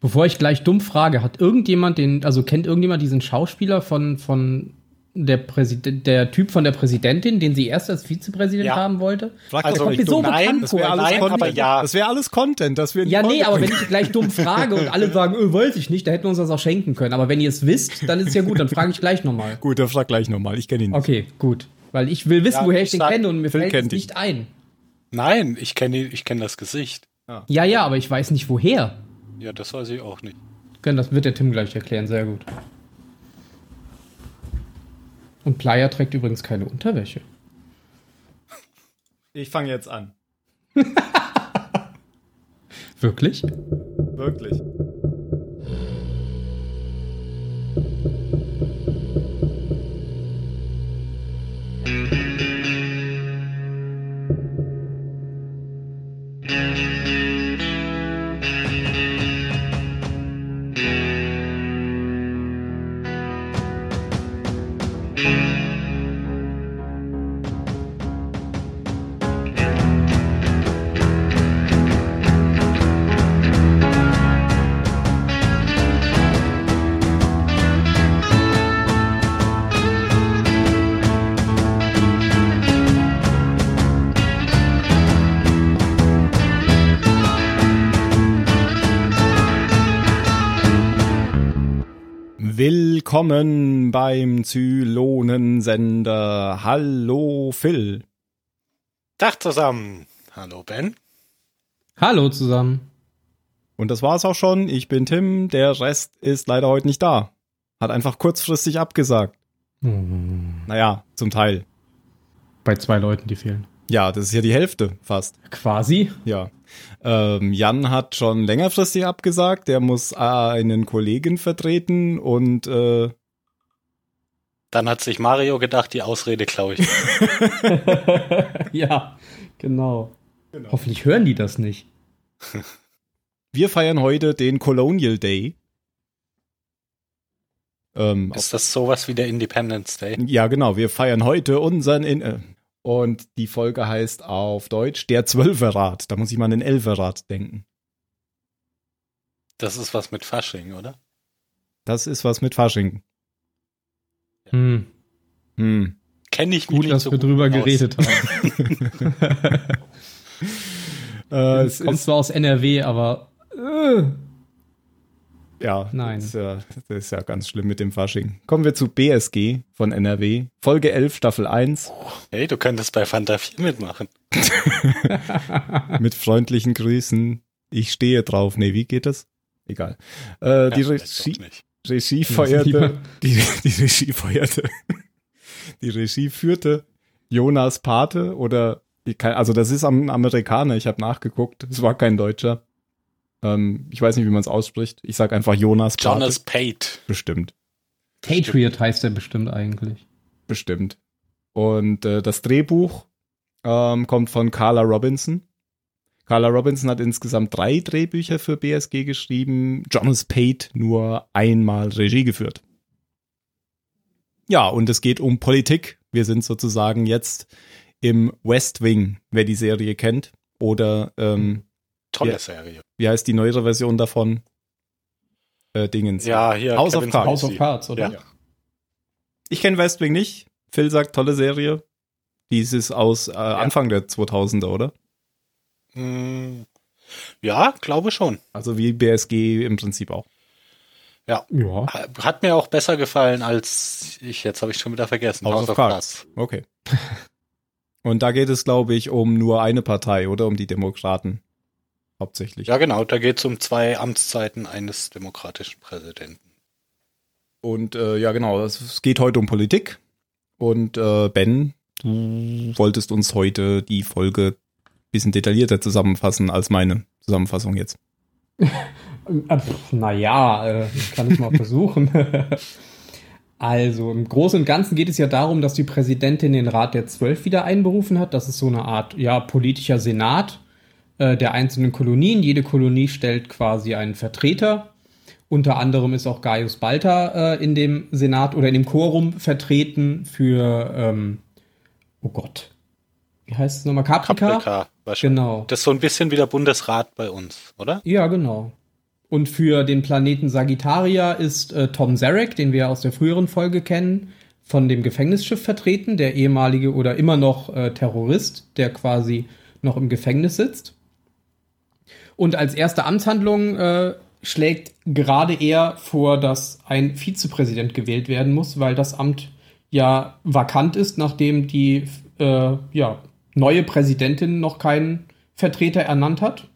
Bevor ich gleich dumm frage, hat irgendjemand den, also kennt irgendjemand diesen Schauspieler von, von der Präsident, der Typ von der Präsidentin, den sie erst als Vizepräsident Ja. haben wollte? Frag Also, doch mir nicht so Nein, das wäre alles, Content. aber ja. Das wäre alles Content, das wir Ja, nee, aber wenn ich gleich dumm frage und alle sagen, öh, weiß ich nicht, da hätten wir uns das auch schenken können. Aber wenn ihr es wisst, dann ist es ja gut, dann frage ich gleich nochmal. Gut, dann frag gleich nochmal. Ich kenne ihn nicht. Okay, gut. Weil ich will wissen, Ja, woher ich ich den kenne und mir Phil fällt es kennt ihn. nicht ein. Nein, ich kenne ich kenn das Gesicht. Ja, ja, aber ich weiß nicht woher. Ja, das weiß ich auch nicht. Können, Das wird der Tim gleich erklären, sehr gut. Und Playa trägt übrigens keine Unterwäsche. Ich fange jetzt an. Wirklich? Wirklich. Willkommen beim Zylonensender. Hallo Phil. Tag zusammen. Hallo Ben. Hallo zusammen. Und das war's auch schon. Ich bin Tim. Der Rest ist leider heute nicht da. Hat einfach kurzfristig abgesagt. Naja, zum Teil. Bei zwei Leuten, die fehlen. Ja, das ist ja die Hälfte fast. Quasi. Ja. Ähm, Jan hat schon längerfristig abgesagt. Der muss äh, einen Kollegen vertreten und äh, Dann hat sich Mario gedacht, die Ausrede klaue ich. ja, genau. Hoffentlich hören die das nicht. wir feiern heute den Colonial Day. Ähm, Ist das sowas wie der Independence Day? Ja, genau. Wir feiern heute unseren in äh, und die Folge heißt auf Deutsch der Zwölferrat. Da muss ich mal an den Elferrat denken. Das ist was mit Fasching, oder? Das ist was mit Fasching. Hm. Hm. Kenne ich Gut, nicht dass so wir gut drüber aus. geredet haben. Äh, es Kommt ist, zwar aus NRW, aber äh, ja, Nein. Das ist ja, das ist ja ganz schlimm mit dem Fasching. Kommen wir zu BSG von NRW. Folge 11, Staffel 1. Hey, du könntest bei Fanta 4 mitmachen. mit freundlichen Grüßen. Ich stehe drauf. Nee, wie geht das? Egal. Äh, die Ja, vielleicht Regie. Regie feuerte, die, die Regie feuerte, die Regie führte Jonas Pate oder, also das ist ein Amerikaner, ich habe nachgeguckt, es war kein Deutscher. Ähm, ich weiß nicht, wie man es ausspricht. Ich sag einfach Jonas Pate. Jonas Pate. Bestimmt, Patriot heißt der bestimmt eigentlich. bestimmt. Und äh, das Drehbuch ähm, kommt von Carla Robinson. Carla Robinson hat insgesamt drei Drehbücher für BSG geschrieben, Jonas Pate nur einmal Regie geführt. Ja, und es geht um Politik. Wir sind sozusagen jetzt im West Wing, wer die Serie kennt. Oder ähm, Tolle Ja. Serie. wie heißt die neuere Version davon? Äh, Dingens. Ja, hier. House of Kevin Cards. House of Cards, oder? Ja. Ich kenne West Wing nicht. Phil sagt, tolle Serie. Dieses aus äh, Anfang der 2000er, oder? Hm, Ja, glaube schon. Also wie BSG im Prinzip auch. Ja. Hat mir auch besser gefallen als ich, jetzt habe ich schon wieder vergessen. House of Cards. Okay. Und da geht es, glaube ich, um nur eine Partei, oder? Um die Demokraten. Hauptsächlich. Ja, genau, da geht es um zwei Amtszeiten eines demokratischen Präsidenten. Und äh, ja, genau, es, geht heute um Politik. Und äh, Ben, du wolltest uns heute die Folge bisschen detaillierter zusammenfassen als meine Zusammenfassung jetzt. Naja, äh, kann ich mal versuchen. Also im Großen und Ganzen geht es ja darum, dass die Präsidentin den Rat der Zwölf wieder einberufen hat. Das ist so eine Art ja, politischer Senat äh, der einzelnen Kolonien. Jede Kolonie stellt quasi einen Vertreter. Unter anderem ist auch Gaius Balta äh, in dem Senat oder in dem Quorum vertreten für, ähm, oh Gott, wie heißt es nochmal? Caprica? Wahrscheinlich. Genau. Das ist so ein bisschen wie der Bundesrat bei uns, oder? Ja, genau. Und für den Planeten Sagittaria ist äh, Tom Zarek, den wir aus der früheren Folge kennen, von dem Gefängnisschiff vertreten, der ehemalige oder immer noch äh, Terrorist, der quasi noch im Gefängnis sitzt. Und als erste Amtshandlung äh, schlägt gerade er vor, dass ein Vizepräsident gewählt werden muss, weil das Amt ja vakant ist, nachdem die äh, ja, neue Präsidentin noch keinen Vertreter ernannt hat.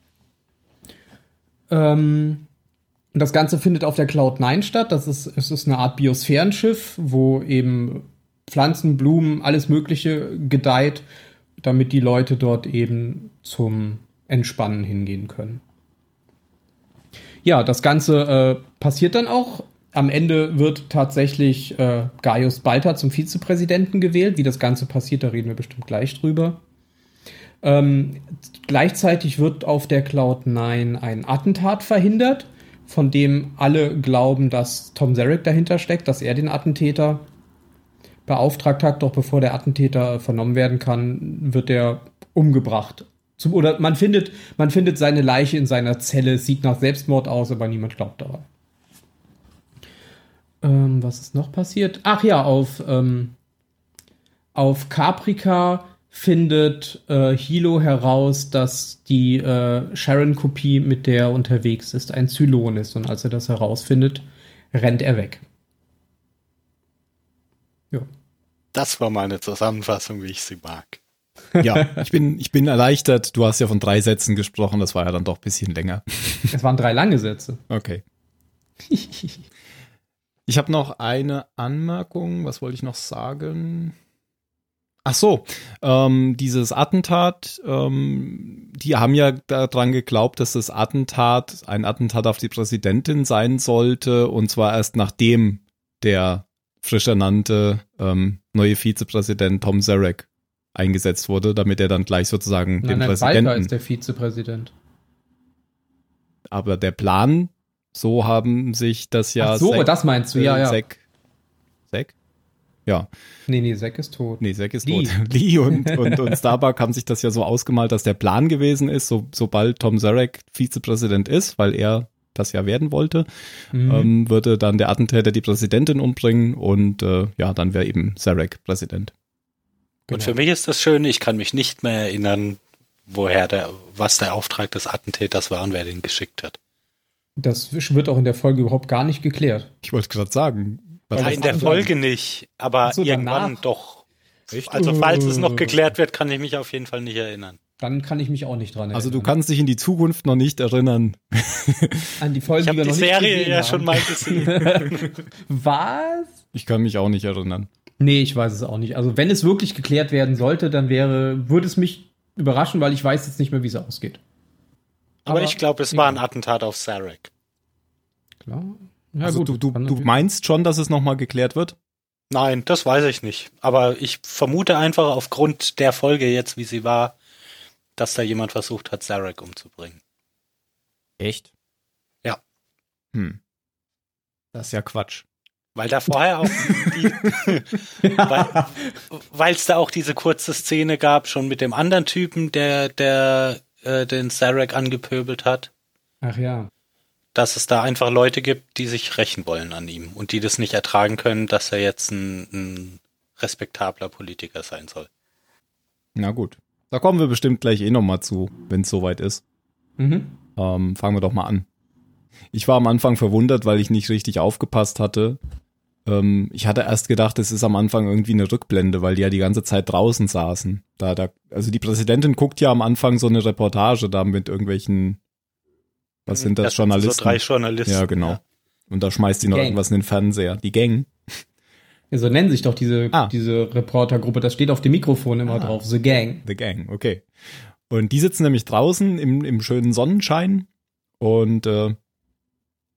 Ähm, das Ganze findet auf der Cloud 9 statt. Das ist, es ist eine Art Biosphärenschiff, wo eben Pflanzen, Blumen, alles Mögliche gedeiht, damit die Leute dort eben zum Entspannen hingehen können. Ja, das Ganze äh, passiert dann auch. Am Ende wird tatsächlich äh, Gaius Balter zum Vizepräsidenten gewählt. Wie das Ganze passiert, da reden wir bestimmt gleich drüber. Ähm, gleichzeitig wird auf der Cloud 9 ein Attentat verhindert, von dem alle glauben, dass Tom Zarek dahinter steckt, dass er den Attentäter beauftragt hat. Doch bevor der Attentäter vernommen werden kann, wird er umgebracht. Zum, oder man findet, man findet seine Leiche in seiner Zelle, sieht nach Selbstmord aus, aber niemand glaubt daran. Ähm, was ist noch passiert? Ach ja, auf, ähm, auf Caprica findet äh, Hilo heraus, dass die äh, Sharon-Kopie, mit der er unterwegs ist, ein Zylon ist. Und als er das herausfindet, rennt er weg. Ja. Das war meine Zusammenfassung, wie ich sie mag. Ja, ich bin, ich bin erleichtert. Du hast ja von drei Sätzen gesprochen, das war ja dann doch ein bisschen länger. Es waren drei lange Sätze. Okay. Ich habe noch eine Anmerkung. Was wollte ich noch sagen? Ach so, ähm, dieses Attentat, ähm, die haben ja daran geglaubt, dass das Attentat ein Attentat auf die Präsidentin sein sollte und zwar erst nachdem der frisch ernannte ähm, neue Vizepräsident Tom Zarek eingesetzt wurde, damit er dann gleich sozusagen nein, dem Präsidenten. Walter ist der Vizepräsident. Aber der Plan, so haben sich das ja. Ach so, Zack, das meinst du, ja, ja. Zack, Zack? Ja. Nee, nee, Zack ist tot. Nee, Zack ist Lee. tot. Lee und, und, und Starbuck haben sich das ja so ausgemalt, dass der Plan gewesen ist, so, sobald Tom Zarek Vizepräsident ist, weil er das ja werden wollte, mhm. ähm, würde dann der Attentäter die Präsidentin umbringen und äh, ja, dann wäre eben Zarek Präsident. Genau. Und für mich ist das schön, ich kann mich nicht mehr erinnern, woher der, was der Auftrag des Attentäters war und wer den geschickt hat. Das wird auch in der Folge überhaupt gar nicht geklärt. Ich wollte gerade sagen. Was ja, in der Folge nicht, aber so, irgendwann danach? doch. Echt? Also falls es noch geklärt wird, kann ich mich auf jeden Fall nicht erinnern. Dann kann ich mich auch nicht dran erinnern. Also du kannst dich in die Zukunft noch nicht erinnern. An die Folge, ich habe die, die Serie ja haben. schon mal gesehen. Was? Ich kann mich auch nicht erinnern. Nee, ich weiß es auch nicht. Also wenn es wirklich geklärt werden sollte, dann wäre, würde es mich überraschen, weil ich weiß jetzt nicht mehr, wie es ausgeht. Aber, Aber ich glaube, es war ein Attentat auf Sarek. Klar. Ja, also gut, du, du, du meinst schon, dass es nochmal geklärt wird? Nein, das weiß ich nicht. Aber ich vermute einfach aufgrund der Folge jetzt, wie sie war, dass da jemand versucht hat, Sarek umzubringen. Echt? Ja. Hm. Das ist ja Quatsch. Weil da vorher auch die, weil es da auch diese kurze Szene gab, schon mit dem anderen Typen, der, der äh, den Sarek angepöbelt hat. Ach ja. Dass es da einfach Leute gibt, die sich rächen wollen an ihm und die das nicht ertragen können, dass er jetzt ein, ein respektabler Politiker sein soll. Na gut. Da kommen wir bestimmt gleich eh nochmal zu, wenn es soweit ist. Mhm. Ähm, fangen wir doch mal an. Ich war am Anfang verwundert, weil ich nicht richtig aufgepasst hatte, ähm, ich hatte erst gedacht, es ist am Anfang irgendwie eine Rückblende, weil die ja die ganze Zeit draußen saßen. Da, da, also die Präsidentin guckt ja am Anfang so eine Reportage da mit irgendwelchen, was sind das, das Journalisten? Sind so drei Journalisten. Ja, genau. Ja. Und da schmeißt sie noch Gang. irgendwas in den Fernseher. Die Gang. Ja, so nennen sich doch diese, ah. diese Reportergruppe. Das steht auf dem Mikrofon immer ah. drauf. The Gang. The Gang, okay. Und die sitzen nämlich draußen im, im schönen Sonnenschein und äh,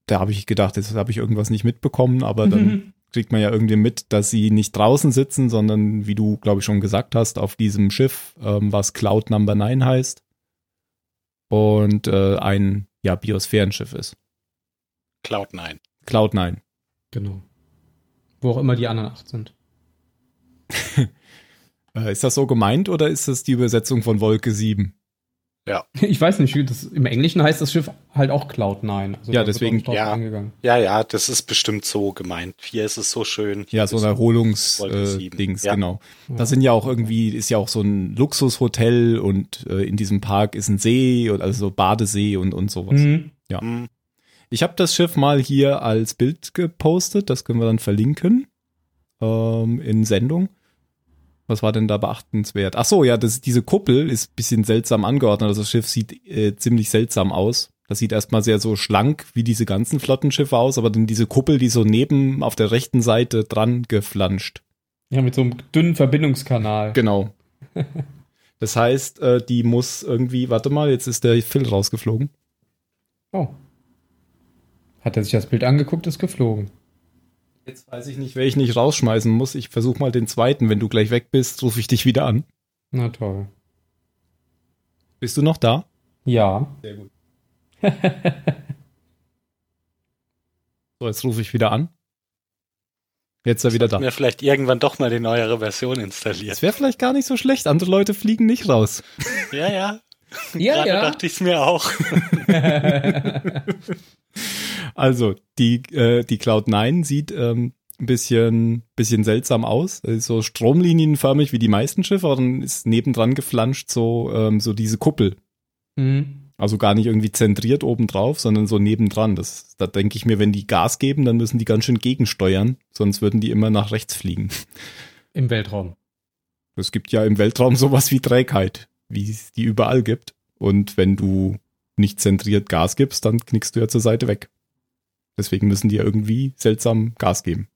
da habe ich gedacht, jetzt habe ich irgendwas nicht mitbekommen, aber dann kriegt man ja irgendwie mit, dass sie nicht draußen sitzen, sondern, wie du, glaube ich, schon gesagt hast, auf diesem Schiff, ähm, was Cloud Number 9 heißt. Und äh, ein ja, Biosphärenschiff ist. Cloud 9. Cloud 9. Genau. Wo auch immer die anderen acht sind. Äh, ist das so gemeint oder ist das die Übersetzung von Wolke 7? Ja. Ich weiß nicht, das, im Englischen heißt das Schiff halt auch Cloud9. Also Ja, deswegen- Ja. Ja, ja, das ist bestimmt so gemeint. Hier ist es so schön. Ja, so ein Erholungsdings, äh, Ja. genau. Da sind ja auch irgendwie, ist ja auch so ein Luxushotel und äh, in diesem Park ist ein See und also so Badesee und, und sowas. Mhm. Hm, Ich habe das Schiff mal hier als Bild gepostet, das können wir dann verlinken ähm, in Sendung. Was war denn da beachtenswert? Ach so, ja, das, diese Kuppel ist ein bisschen seltsam angeordnet. Also das Schiff sieht äh, ziemlich seltsam aus. Das sieht erstmal sehr so schlank wie diese ganzen Flottenschiffe aus, aber dann diese Kuppel, die so neben auf der rechten Seite dran geflanscht. Ja, mit so einem dünnen Verbindungskanal. Genau. Das heißt, äh, die muss irgendwie, warte mal, jetzt ist der Phil rausgeflogen. Oh. Hat er sich das Bild angeguckt, ist geflogen. Jetzt weiß ich nicht, wer ich nicht rausschmeißen muss. Ich versuche mal den zweiten. Wenn du gleich weg bist, rufe ich dich wieder an. Na toll. Bist du noch da? Ja. Sehr gut. so, jetzt rufe ich wieder an. Jetzt ist er wieder da. Mir vielleicht irgendwann doch mal die neuere Version installiert. Das wäre vielleicht gar nicht so schlecht. Andere Leute fliegen nicht raus. Ja, ja. Ja, Gerade ja. dachte ich es mir auch. Also, die, äh, die Cloud9 sieht ähm, ein bisschen, bisschen seltsam aus. Ist so stromlinienförmig wie die meisten Schiffe, aber dann ist nebendran geflanscht so, ähm, so diese Kuppel. Mhm. Also gar nicht irgendwie zentriert obendrauf, sondern so nebendran. Das, da denke ich mir, wenn die Gas geben, dann müssen die ganz schön gegensteuern, sonst würden die immer nach rechts fliegen. Im Weltraum. Es gibt ja im Weltraum sowas wie Trägheit, wie es die überall gibt. Und wenn du nicht zentriert Gas gibst, dann knickst du ja zur Seite weg. Deswegen müssen die ja irgendwie seltsam Gas geben.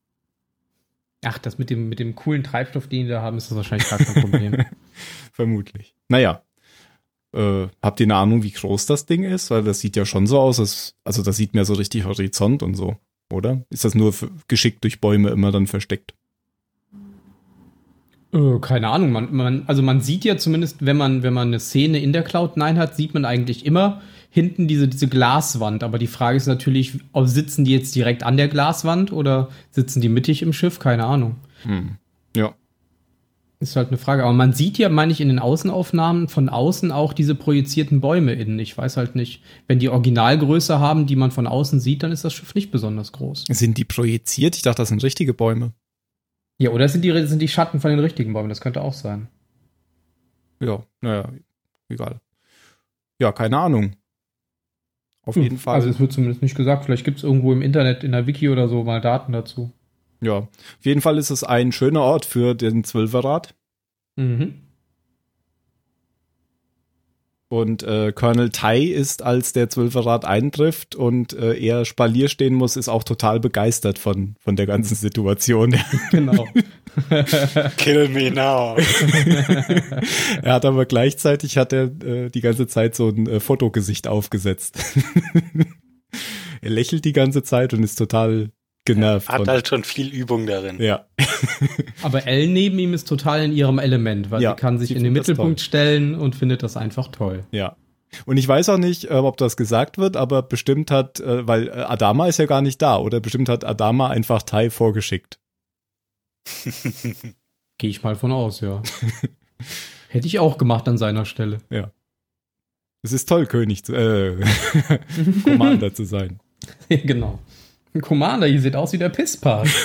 Ach, das mit dem, mit dem coolen Treibstoff, den die da haben, ist das wahrscheinlich gar kein Problem. Vermutlich. Naja. Äh, habt ihr eine Ahnung, wie groß das Ding ist? Weil das sieht ja schon so aus, als, also das sieht mir so richtig Horizont und so, oder? Ist das nur geschickt durch Bäume immer dann versteckt? Äh, keine Ahnung, man, man, also man sieht ja zumindest, wenn man, wenn man eine Szene in der Cloud9 hat, sieht man eigentlich immer hinten diese, diese Glaswand. Aber die Frage ist natürlich, ob sitzen die jetzt direkt an der Glaswand oder sitzen die mittig im Schiff? Keine Ahnung. Hm. Ja. Ist halt eine Frage. Aber man sieht ja, meine ich, in den Außenaufnahmen von außen auch diese projizierten Bäume innen. Ich weiß halt nicht, wenn die Originalgröße haben, die man von außen sieht, dann ist das Schiff nicht besonders groß. Sind die projiziert? Ich dachte, das sind richtige Bäume. Ja, oder sind die, sind die Schatten von den richtigen Bäumen? Das könnte auch sein. Ja, naja, egal. Ja, keine Ahnung. Auf Hm, jeden Fall. Also es wird zumindest nicht gesagt. Vielleicht gibt es irgendwo im Internet, in der Wiki oder so mal Daten dazu. ja, auf jeden Fall ist es ein schöner Ort für den Zwölferrad. Mhm. Und äh, Colonel Tai ist, als der Zwölferrad eintrifft und äh, er Spalier stehen muss, ist auch total begeistert von, von der ganzen Situation. Genau. Kill me now. er hat aber gleichzeitig hat er äh, die ganze Zeit so ein äh, Fotogesicht aufgesetzt. er lächelt die ganze Zeit und ist total genervt. Hat halt schon viel Übung darin. ja. Aber Elle neben ihm ist total in ihrem Element, weil Ja, sie kann sich sie in den Mittelpunkt stellen und findet das einfach toll. Ja. Und ich weiß auch nicht, äh, ob das gesagt wird, aber bestimmt hat, äh, weil äh, Adama ist ja gar nicht da, oder bestimmt hat Adama einfach Tai vorgeschickt. Gehe ich mal von aus, ja. Hätte ich auch gemacht an seiner Stelle. Es ist toll, König zu, äh, Commander zu sein. genau. Ein Commander, ihr seht aus wie der Pisspart.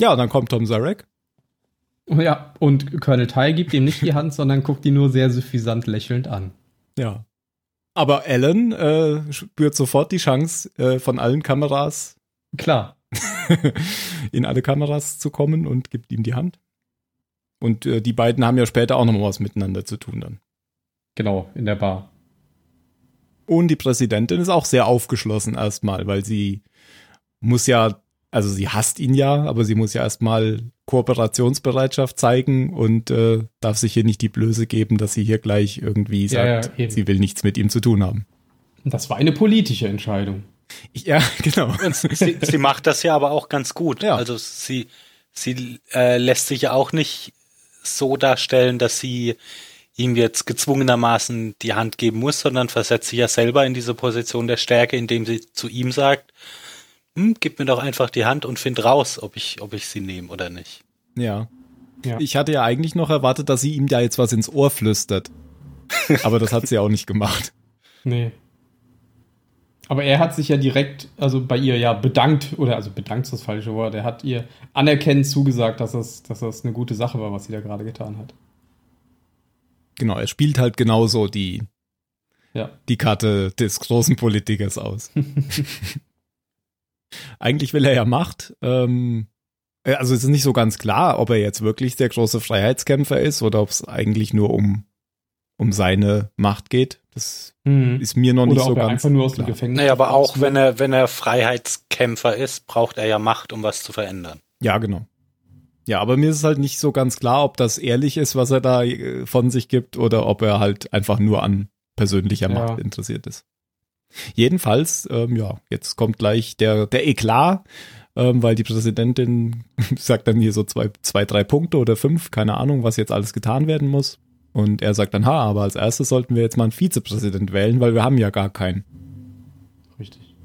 Ja, und dann kommt Tom Zarek. ja, und Colonel Tai gibt ihm nicht die Hand, sondern guckt ihn nur sehr suffisant lächelnd an. Ja. Aber Alan äh, spürt sofort die Chance, äh, von allen Kameras Klar. in alle Kameras zu kommen und gibt ihm die Hand. Und äh, die beiden haben ja später auch noch mal was miteinander zu tun dann. Genau, in der Bar. Und die Präsidentin ist auch sehr aufgeschlossen erstmal, weil sie muss ja, also sie hasst ihn ja, aber sie muss ja erstmal Kooperationsbereitschaft zeigen und äh, darf sich hier nicht die Blöße geben, dass sie hier gleich irgendwie Ja, sagt, ja, eben. sie will nichts mit ihm zu tun haben. Das war eine politische Entscheidung. Ja, genau. Sie, sie macht das ja aber auch ganz gut. Ja. Also sie, sie äh, lässt sich ja auch nicht so darstellen, dass sie ihm jetzt gezwungenermaßen die Hand geben muss, sondern versetzt sich ja selber in diese Position der Stärke, indem sie zu ihm sagt, hm, gib mir doch einfach die Hand und find raus, ob ich, ob ich sie nehme oder nicht. Ja. Ja. Ich hatte ja eigentlich noch erwartet, dass sie ihm da jetzt was ins Ohr flüstert. Aber das hat sie auch nicht gemacht. Nee. Aber er hat sich ja direkt, also bei ihr ja bedankt, oder also bedankt ist das falsche Wort, er hat ihr anerkennend zugesagt, dass das, dass das eine gute Sache war, was sie da gerade getan hat. Genau, er spielt halt genauso die, Ja. die Karte des großen Politikers aus. Eigentlich will er ja Macht. Ähm, äh, also es ist nicht so ganz klar, ob er jetzt wirklich der große Freiheitskämpfer ist oder ob es eigentlich nur um, um seine Macht geht. Das Mhm. ist mir noch nicht Oder so ob er ganz einfach nur aus dem klar. Gefängnis Naja, aber auch wenn er, wenn er Freiheitskämpfer ist, braucht er ja Macht, um was zu verändern. Ja, genau. Ja, aber mir ist halt nicht so ganz klar, ob das ehrlich ist, was er da äh, von sich gibt, oder ob er halt einfach nur an persönlicher Ja. Macht interessiert ist. Jedenfalls, ähm, ja, jetzt kommt gleich der, der Eklat, ähm, weil die Präsidentin sagt dann hier so zwei, zwei, drei Punkte oder fünf, keine Ahnung, was jetzt alles getan werden muss. Und er sagt dann, ha, aber als erstes sollten wir jetzt mal einen Vizepräsident wählen, weil wir haben ja gar keinen.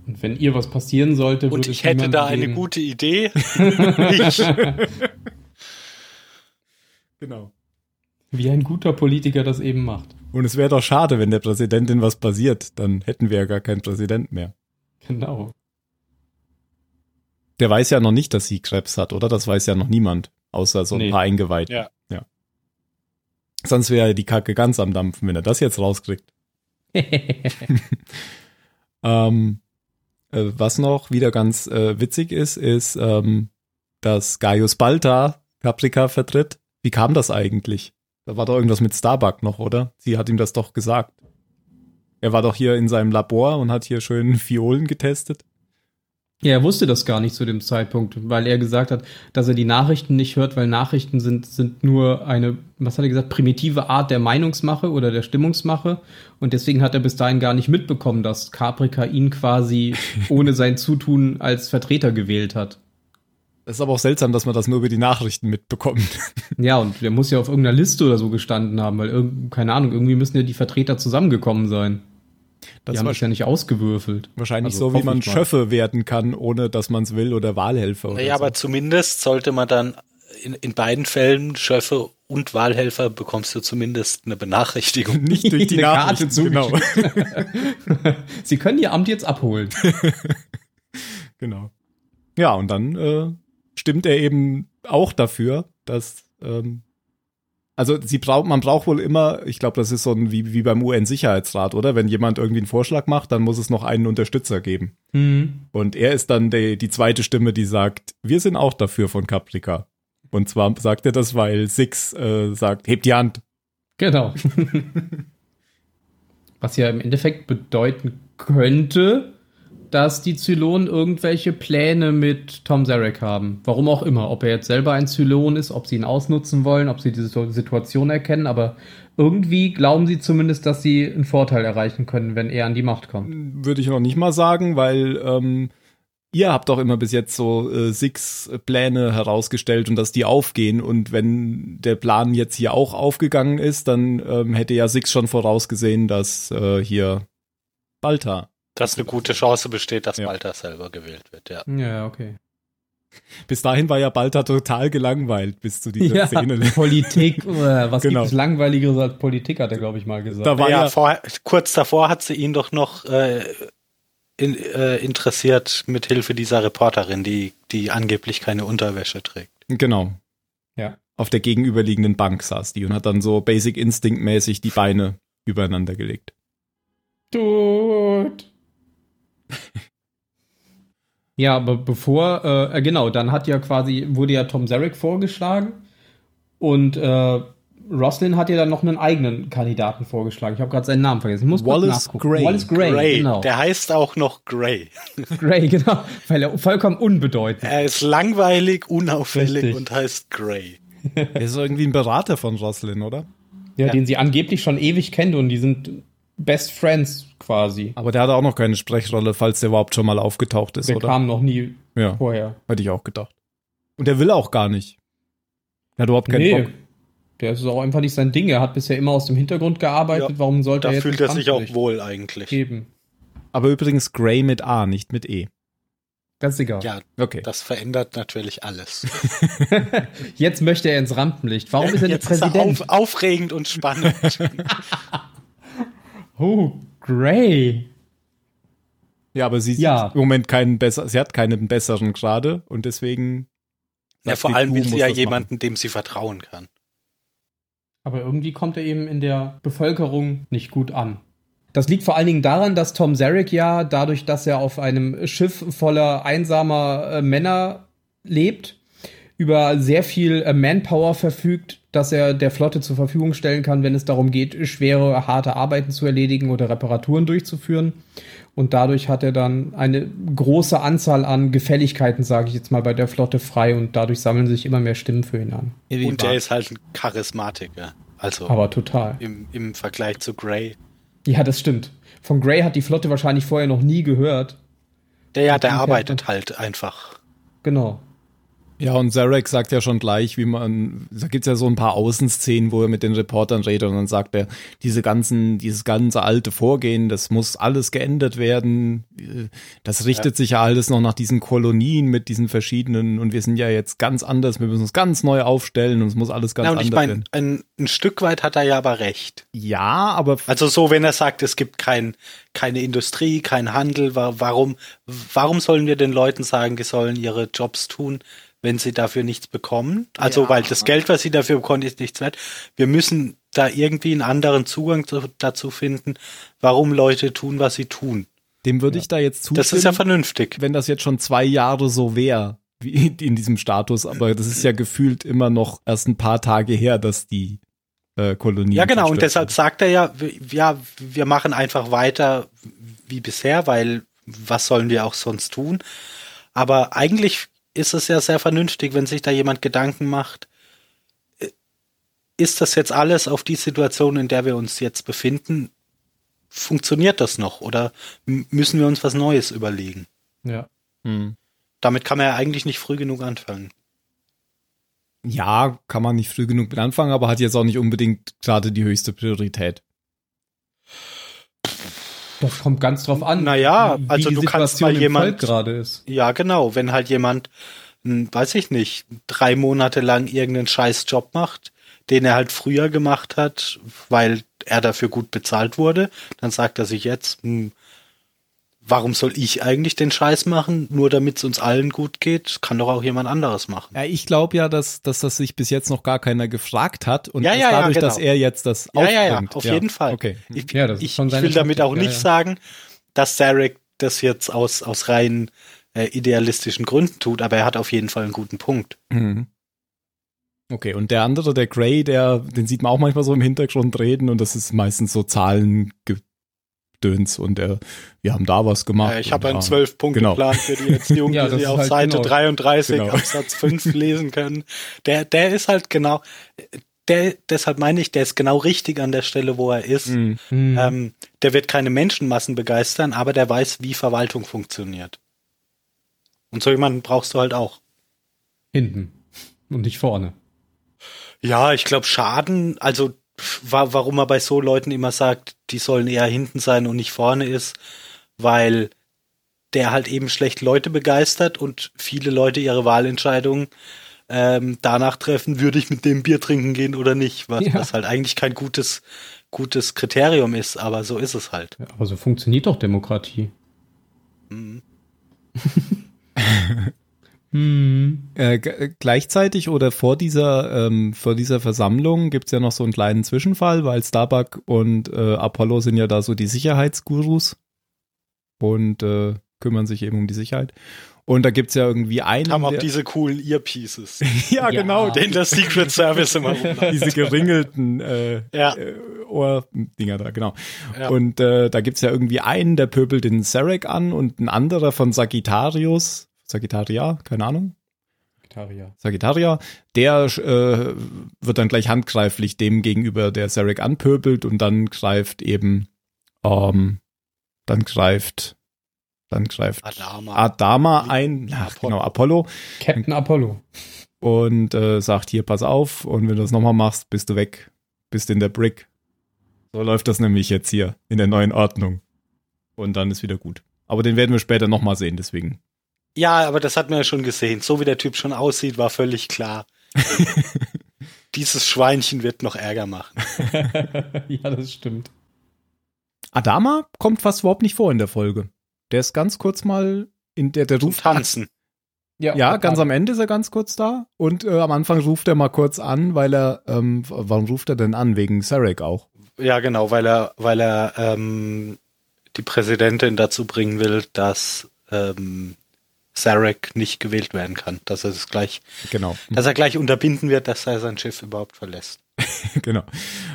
Und wenn ihr was passieren sollte, Und würde ich es hätte da eine geben. gute Idee. ich, Genau. Wie ein guter Politiker das eben macht. Und es wäre doch schade, wenn der Präsidentin was passiert, dann hätten wir ja gar keinen Präsident mehr. Genau. Der weiß ja noch nicht, dass sie Krebs hat, oder? Das weiß ja noch niemand, außer so ein Nee. paar Eingeweihte. Ja. ja. Sonst wäre die Kacke ganz am Dampfen, wenn er das jetzt rauskriegt. Ähm, äh, was noch wieder ganz äh, witzig ist, ist, ähm, dass Gaius Balta Caprica vertritt. Wie kam das eigentlich? Da war doch irgendwas mit Starbuck noch, oder? Sie hat ihm das doch gesagt. Er war doch hier in seinem Labor und hat hier schön Fiolen getestet. Ja, er wusste das gar nicht zu dem Zeitpunkt, weil er gesagt hat, dass er die Nachrichten nicht hört, weil Nachrichten sind, sind nur eine, was hat er gesagt, primitive Art der Meinungsmache oder der Stimmungsmache. Und deswegen hat er bis dahin gar nicht mitbekommen, dass Caprica ihn quasi ohne sein Zutun als Vertreter gewählt hat. Es ist aber auch seltsam, dass man das nur über die Nachrichten mitbekommt. Ja, und der muss ja auf irgendeiner Liste oder so gestanden haben, weil irgend, keine Ahnung, irgendwie müssen ja die Vertreter zusammengekommen sein. Das die haben das ja nicht ausgewürfelt. wahrscheinlich Also so, wie man. Schöffe werden kann, ohne dass man es will oder Wahlhelfer oder naja, so. aber zumindest sollte man dann in, in beiden Fällen, Schöffe und Wahlhelfer, bekommst du zumindest eine Benachrichtigung. nicht durch die Karte Nachrichten, genau. Sie können ihr Amt jetzt abholen. Genau. Ja, und dann äh, stimmt er eben auch dafür, dass ähm, also sie braucht, man braucht wohl immer, ich glaube, das ist so ein wie, wie beim UN-Sicherheitsrat, oder? Wenn jemand irgendwie einen Vorschlag macht, dann muss es noch einen Unterstützer geben. Mhm. Und er ist dann die, die zweite Stimme, die sagt, wir sind auch dafür von Caprica. Und zwar sagt er das, weil Six äh, sagt, hebt die Hand. Genau. Was ja im Endeffekt bedeuten könnte, dass die Zylonen irgendwelche Pläne mit Tom Zarek haben. Warum auch immer. Ob er jetzt selber ein Zylon ist, ob sie ihn ausnutzen wollen, ob sie diese Situation erkennen. Aber irgendwie glauben sie zumindest, dass sie einen Vorteil erreichen können, wenn er an die Macht kommt. Würde ich noch nicht mal sagen, weil ähm, ihr habt doch immer bis jetzt so äh, Six Pläne herausgestellt und dass die aufgehen. Und wenn der Plan jetzt hier auch aufgegangen ist, dann ähm, hätte ja Six schon vorausgesehen, dass äh, hier Balta. Dass eine gute Chance besteht, dass Ja. Malta selber gewählt wird, ja. Ja, okay. Bis dahin war ja Balta total gelangweilt bis zu dieser Ja, Szene. Politik, äh, was Genau. gibt es langweiligeres als Politik, hat er, glaube ich, mal gesagt. Da war ja, ja, vorher, kurz davor hat sie ihn doch noch äh, in, äh, interessiert mit Hilfe dieser Reporterin, die, die angeblich keine Unterwäsche trägt. genau. Ja. Auf der gegenüberliegenden Bank saß die und hat dann so Basic Instinct mäßig die Beine übereinander gelegt. Tut. ja, aber bevor, äh, äh, genau, dann hat ja quasi, wurde ja Tom Zarek vorgeschlagen und äh, Roslin hat ja dann noch einen eigenen Kandidaten vorgeschlagen. Ich habe gerade seinen Namen vergessen. Ich muss Wallace nachgucken. Gray. Wallace Gray, Gray, genau. der heißt auch noch Gray. Gray, genau. Weil er vollkommen unbedeutend Er ist langweilig, unauffällig Richtig. und heißt Gray. Er ist irgendwie ein Berater von Roslin, oder? ja, Ja. den sie angeblich schon ewig kennt und die sind Best Friends quasi. Aber der hat auch noch keine Sprechrolle, falls der überhaupt schon mal aufgetaucht ist, Der oder? kam noch nie ja, vorher. hätte ich auch gedacht. Und der will auch gar nicht. Er hat überhaupt keinen Nee, Bock. der ist auch einfach nicht sein Ding. Er hat bisher immer aus dem Hintergrund gearbeitet. Ja, Warum sollte Da er jetzt fühlt ins er sich auch wohl eigentlich. geben? Aber übrigens Gray mit A, nicht mit E. Ganz egal. Ja, Okay. das verändert natürlich alles. Jetzt möchte er ins Rampenlicht. Warum ist er Jetzt ist er Präsident? auf, aufregend und spannend. Oh, Gray. Ja, aber sie Ja. sieht im Moment keinen besser, sie hat keinen besseren gerade und deswegen. ja, vor allem will sie ja das machen. jemanden, dem sie vertrauen kann. Aber irgendwie kommt er eben in der Bevölkerung nicht gut an. Das liegt vor allen Dingen daran, dass Tom Zarek ja dadurch, dass er auf einem Schiff voller einsamer äh, Männer lebt, über sehr viel äh, Manpower verfügt, dass er der Flotte zur Verfügung stellen kann, wenn es darum geht, schwere, harte Arbeiten zu erledigen oder Reparaturen durchzuführen. Und dadurch hat er dann eine große Anzahl an Gefälligkeiten, sage ich jetzt mal, bei der Flotte frei und dadurch sammeln sich immer mehr Stimmen für ihn an. Und der ist halt ein Charismatiker. Also Aber total. im, im Vergleich zu Grey. Ja, das stimmt. Von Gray hat die Flotte wahrscheinlich vorher noch nie gehört. Der ja, der arbeitet halt einfach. Genau. Ja, und Zarek sagt ja schon gleich, wie man, da gibt's ja so ein paar Außenszenen, wo er mit den Reportern redet und dann sagt er, diese ganzen, dieses ganze alte Vorgehen, das muss alles geändert werden. Das richtet sich ja alles noch nach diesen Kolonien mit diesen verschiedenen und wir sind ja jetzt ganz anders, wir müssen uns ganz neu aufstellen und es muss alles ganz Ja, und ich anders meine, werden. ein, ein Stück weit hat er ja aber recht. Ja, aber Also so, wenn er sagt, es gibt kein, keine Industrie, kein Handel, wa warum, warum sollen wir den Leuten sagen, die sollen ihre Jobs tun, wenn sie dafür nichts bekommen? Also, Ja. weil das Geld, was sie dafür bekommen, ist nichts wert. Wir müssen da irgendwie einen anderen Zugang zu, dazu finden, warum Leute tun, was sie tun. dem würde ich da jetzt zustimmen. Das ist ja vernünftig. wenn das jetzt schon zwei Jahre so wäre, wie in diesem Status, aber das ist ja gefühlt immer noch erst ein paar Tage her, dass die äh, Kolonie. Ja, genau. Und deshalb sagt er ja, ja, wir machen einfach weiter wie bisher, weil was sollen wir auch sonst tun? Aber eigentlich ist es ja sehr vernünftig, wenn sich da jemand Gedanken macht, äh, ist das jetzt alles auf die Situation, in der wir uns jetzt befinden? Funktioniert das noch oder müssen wir uns was Neues überlegen? Ja. Hm. Damit kann man ja eigentlich nicht früh genug anfangen. Ja, kann man nicht früh genug mit anfangen, aber hat jetzt auch nicht unbedingt gerade die höchste Priorität. Das kommt ganz drauf an. Naja, wie also du kannst mal jemand- gerade ist. Ja, genau. Wenn halt jemand, hm, weiß ich nicht, drei Monate lang irgendeinen scheiß Job macht, den er halt früher gemacht hat, weil er dafür gut bezahlt wurde, dann sagt er sich jetzt, hm, warum soll ich eigentlich den Scheiß machen, nur damit es uns allen gut geht? Kann doch auch jemand anderes machen. Ja, ich glaube ja, dass, dass das sich bis jetzt noch gar keiner gefragt hat und Ja, ja, ja, dadurch, genau. dass er jetzt das Ja, ja, ja, aufbringt. auf jeden Fall. Okay. Ich, Ja, das ist ich, schon ich will damit auch Taktik, ja, nicht ja. sagen, dass Zarek das jetzt aus, aus rein äh, idealistischen Gründen tut, aber er hat auf jeden Fall einen guten Punkt. Mhm. Okay, und der andere, der Gray, der, den sieht man auch manchmal so im Hintergrund reden und das ist meistens so Zahlengedöns und der, wir haben da was gemacht. Äh, ich habe einen Zwölf-Punkte-Plan für die Erziehung, Ja, die Sie auf halt Seite genau. 33 Genau. Absatz 5 lesen können. Der, der ist halt genau, der, deshalb meine ich, der ist genau richtig an der Stelle, wo er ist. Mhm. Hm. Ähm, der wird keine Menschenmassen begeistern, aber der weiß, wie Verwaltung funktioniert. Und so jemanden brauchst du halt auch. Hinten. Und nicht vorne. Ja, ich glaube, Schaden, also warum er bei so Leuten immer sagt, die sollen eher hinten sein und nicht vorne ist, weil der halt eben schlecht Leute begeistert und viele Leute ihre Wahlentscheidungen ähm, danach treffen, würde ich mit dem Bier trinken gehen oder nicht, was, Ja. was halt eigentlich kein gutes, gutes Kriterium ist, aber so ist es halt. Ja, aber so funktioniert doch Demokratie. Mhm. Hm. Äh, gleichzeitig oder vor dieser, ähm, vor dieser Versammlung gibt's ja noch so einen kleinen Zwischenfall, weil Starbuck und äh, Apollo sind ja da so die Sicherheitsgurus und äh, kümmern sich eben um die Sicherheit. Und da gibt's ja irgendwie einen. Haben auch diese coolen Earpieces, ja, Ja. genau, den der Secret Service immer rumläuft. diese geringelten äh, Ja. äh, Ohrdinger da, genau. Ja. Und äh, da gibt's ja irgendwie einen, der pöbelt den Sarek an und ein anderer von Sagittarius, Sagittaria, keine Ahnung, Vegetarier. Sagittaria, der äh, wird dann gleich handgreiflich dem gegenüber, der Sarek anpöbelt und dann greift eben, ähm, dann greift, dann greift Adama. Adama ein, ja, Apollo. genau, Apollo Captain Apollo. und äh, sagt hier, pass auf und wenn du das nochmal machst, bist du weg, bist in der Brick. So läuft das nämlich jetzt hier in der neuen Ordnung. Und dann ist wieder gut. Aber den werden wir später nochmal sehen, deswegen Ja, aber das hat man ja schon gesehen. So wie der Typ schon aussieht, war völlig klar. Dieses Schweinchen wird noch Ärger machen. ja, das stimmt. Adama kommt fast überhaupt nicht vor in der Folge. Der ist ganz kurz mal in der, der ruft Tanzen. Ja, ganz am Ende ist er ganz kurz da und äh, am Anfang ruft er mal kurz an, weil er, ähm, warum ruft er denn an? Wegen Sarek auch. Ja, genau, weil er, weil er ähm, die Präsidentin dazu bringen will, dass ähm, Sarek nicht gewählt werden kann, dass er es gleich, Genau. dass er gleich unterbinden wird, dass er sein Schiff überhaupt verlässt. genau.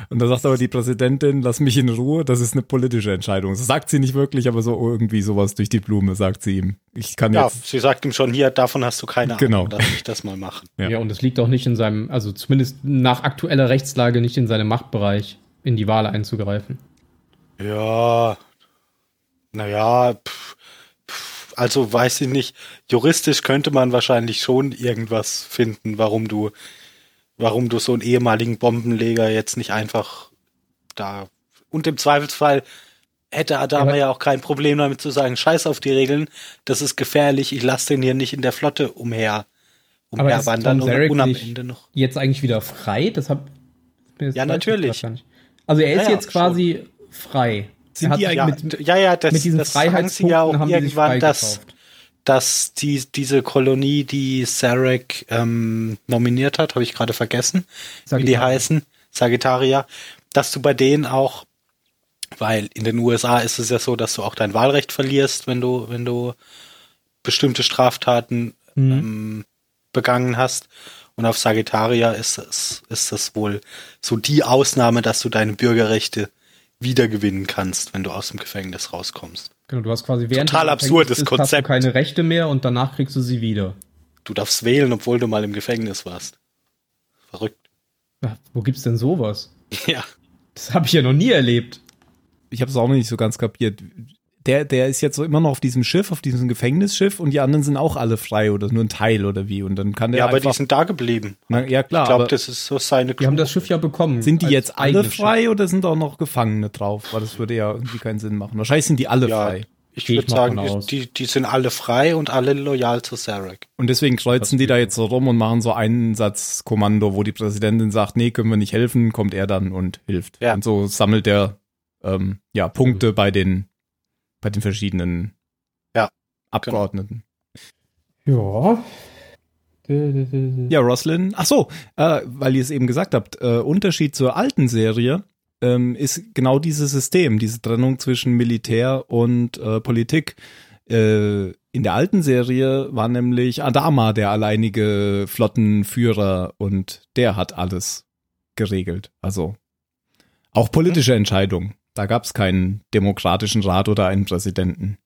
Und da sagt aber die Präsidentin, lass mich in Ruhe, das ist eine politische Entscheidung. Das sagt sie nicht wirklich, aber so irgendwie sowas durch die Blume sagt sie ihm. Ich kann Ja, jetzt. sie sagt ihm schon hier, davon hast du keine Genau. Ahnung, lass mich das mal machen. Ja. Ja. und es liegt auch nicht in seinem, also zumindest nach aktueller Rechtslage nicht in seinem Machtbereich, in die Wahl einzugreifen. Ja, naja, pff, also weiß ich nicht. Juristisch könnte man wahrscheinlich schon irgendwas finden, warum du, warum du so einen ehemaligen Bombenleger jetzt nicht einfach da. Und im Zweifelsfall hätte Adama Aber- ja auch kein Problem damit zu sagen, scheiß auf die Regeln, das ist gefährlich, ich lasse den hier nicht in der Flotte umher, umherwandern und, Ende noch. Jetzt eigentlich wieder frei? Das hab, Ja, natürlich. Also er ist Ja, ja, jetzt quasi frei. Sind hat die sich Ja, mit, ja, ja, das, mit diesen das sie ja auch Freiheitspunkten haben irgendwann, dass, freigekauft. dass die, diese Kolonie, die Sarek ähm, nominiert hat, habe ich gerade vergessen, wie die heißen, Sagittarier, dass du bei denen auch, weil in den USA ist es ja so, dass du auch dein Wahlrecht verlierst, wenn du, wenn du bestimmte Straftaten Mhm. ähm, begangen hast. Und auf Sagittarier ist es, ist das wohl so die Ausnahme, dass du deine Bürgerrechte wiedergewinnen kannst, wenn du aus dem Gefängnis rauskommst. Genau, du hast quasi während Total absurdes bist, Hast Konzept. du keine Rechte mehr und danach kriegst du sie wieder. Du darfst wählen, obwohl du mal im Gefängnis warst. Verrückt. Ja, wo gibt's denn sowas? Ja. Das habe ich ja noch nie erlebt. Ich habe es auch noch nicht so ganz kapiert. Der, der ist jetzt so immer noch auf diesem Schiff, auf diesem Gefängnisschiff und die anderen sind auch alle frei oder nur ein Teil oder wie. Und dann kann der Ja, aber die sind da geblieben. Na, ja, klar. Ich glaube, das ist so seine Die haben das Schiff ja bekommen. sind die jetzt alle frei oder sind auch noch Gefangene drauf? Weil das würde ja irgendwie keinen Sinn machen. Wahrscheinlich sind die alle Ja, frei. ich würde mal sagen, die, die sind alle frei und alle loyal zu Sarek. Und deswegen kreuzen die da jetzt so rum und machen so einen Satzkommando, wo die Präsidentin sagt, nee, können wir nicht helfen, kommt er dann und hilft. Ja. Und so sammelt er ähm, ja Punkte bei den bei den verschiedenen Ja, Abgeordneten. Ja. Ja, Roslyn. Ach so, äh, weil ihr es eben gesagt habt, äh, Unterschied zur alten Serie ähm, ist genau dieses System, diese Trennung zwischen Militär und äh, Politik. Äh, in der alten Serie war nämlich Adama der alleinige Flottenführer und der hat alles geregelt. Also auch politische Entscheidungen. Da gab es keinen demokratischen Rat oder einen Präsidenten.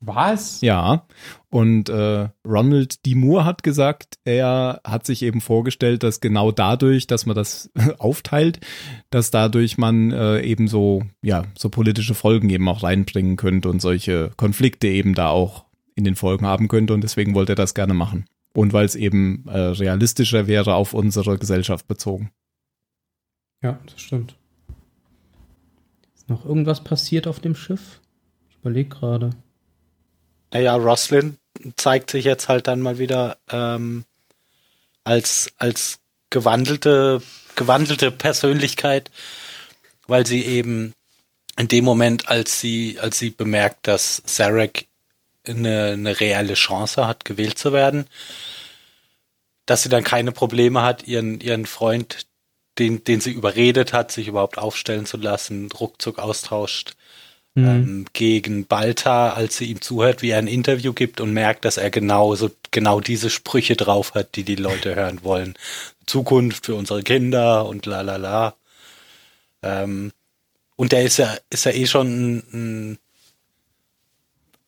Was? Ja, und äh, Ronald D. Moore hat gesagt, er hat sich eben vorgestellt, dass genau dadurch, dass man das aufteilt, dass dadurch man äh, eben so, ja, so politische Folgen eben auch reinbringen könnte und solche Konflikte eben da auch in den Folgen haben könnte und deswegen wollte er das gerne machen. Und weil es eben äh, realistischer wäre auf unsere Gesellschaft bezogen. Ja, das stimmt. Noch irgendwas passiert auf dem Schiff? Ich überlege gerade. Naja, Roslyn zeigt sich jetzt halt dann mal wieder ähm, als, als gewandelte, gewandelte Persönlichkeit, weil sie eben in dem Moment, als sie, als sie bemerkt, dass Sarek eine, eine reelle Chance hat, gewählt zu werden, dass sie dann keine Probleme hat, ihren, ihren Freund, den, den sie überredet hat, sich überhaupt aufstellen zu lassen, ruckzuck austauscht Mhm. ähm, gegen Balta, als sie ihm zuhört, wie er ein Interview gibt und merkt, dass er genau so genau diese Sprüche drauf hat, die die Leute hören wollen. Zukunft für unsere Kinder und la la la. Ähm, und der ist ja ist ja eh schon ein, ein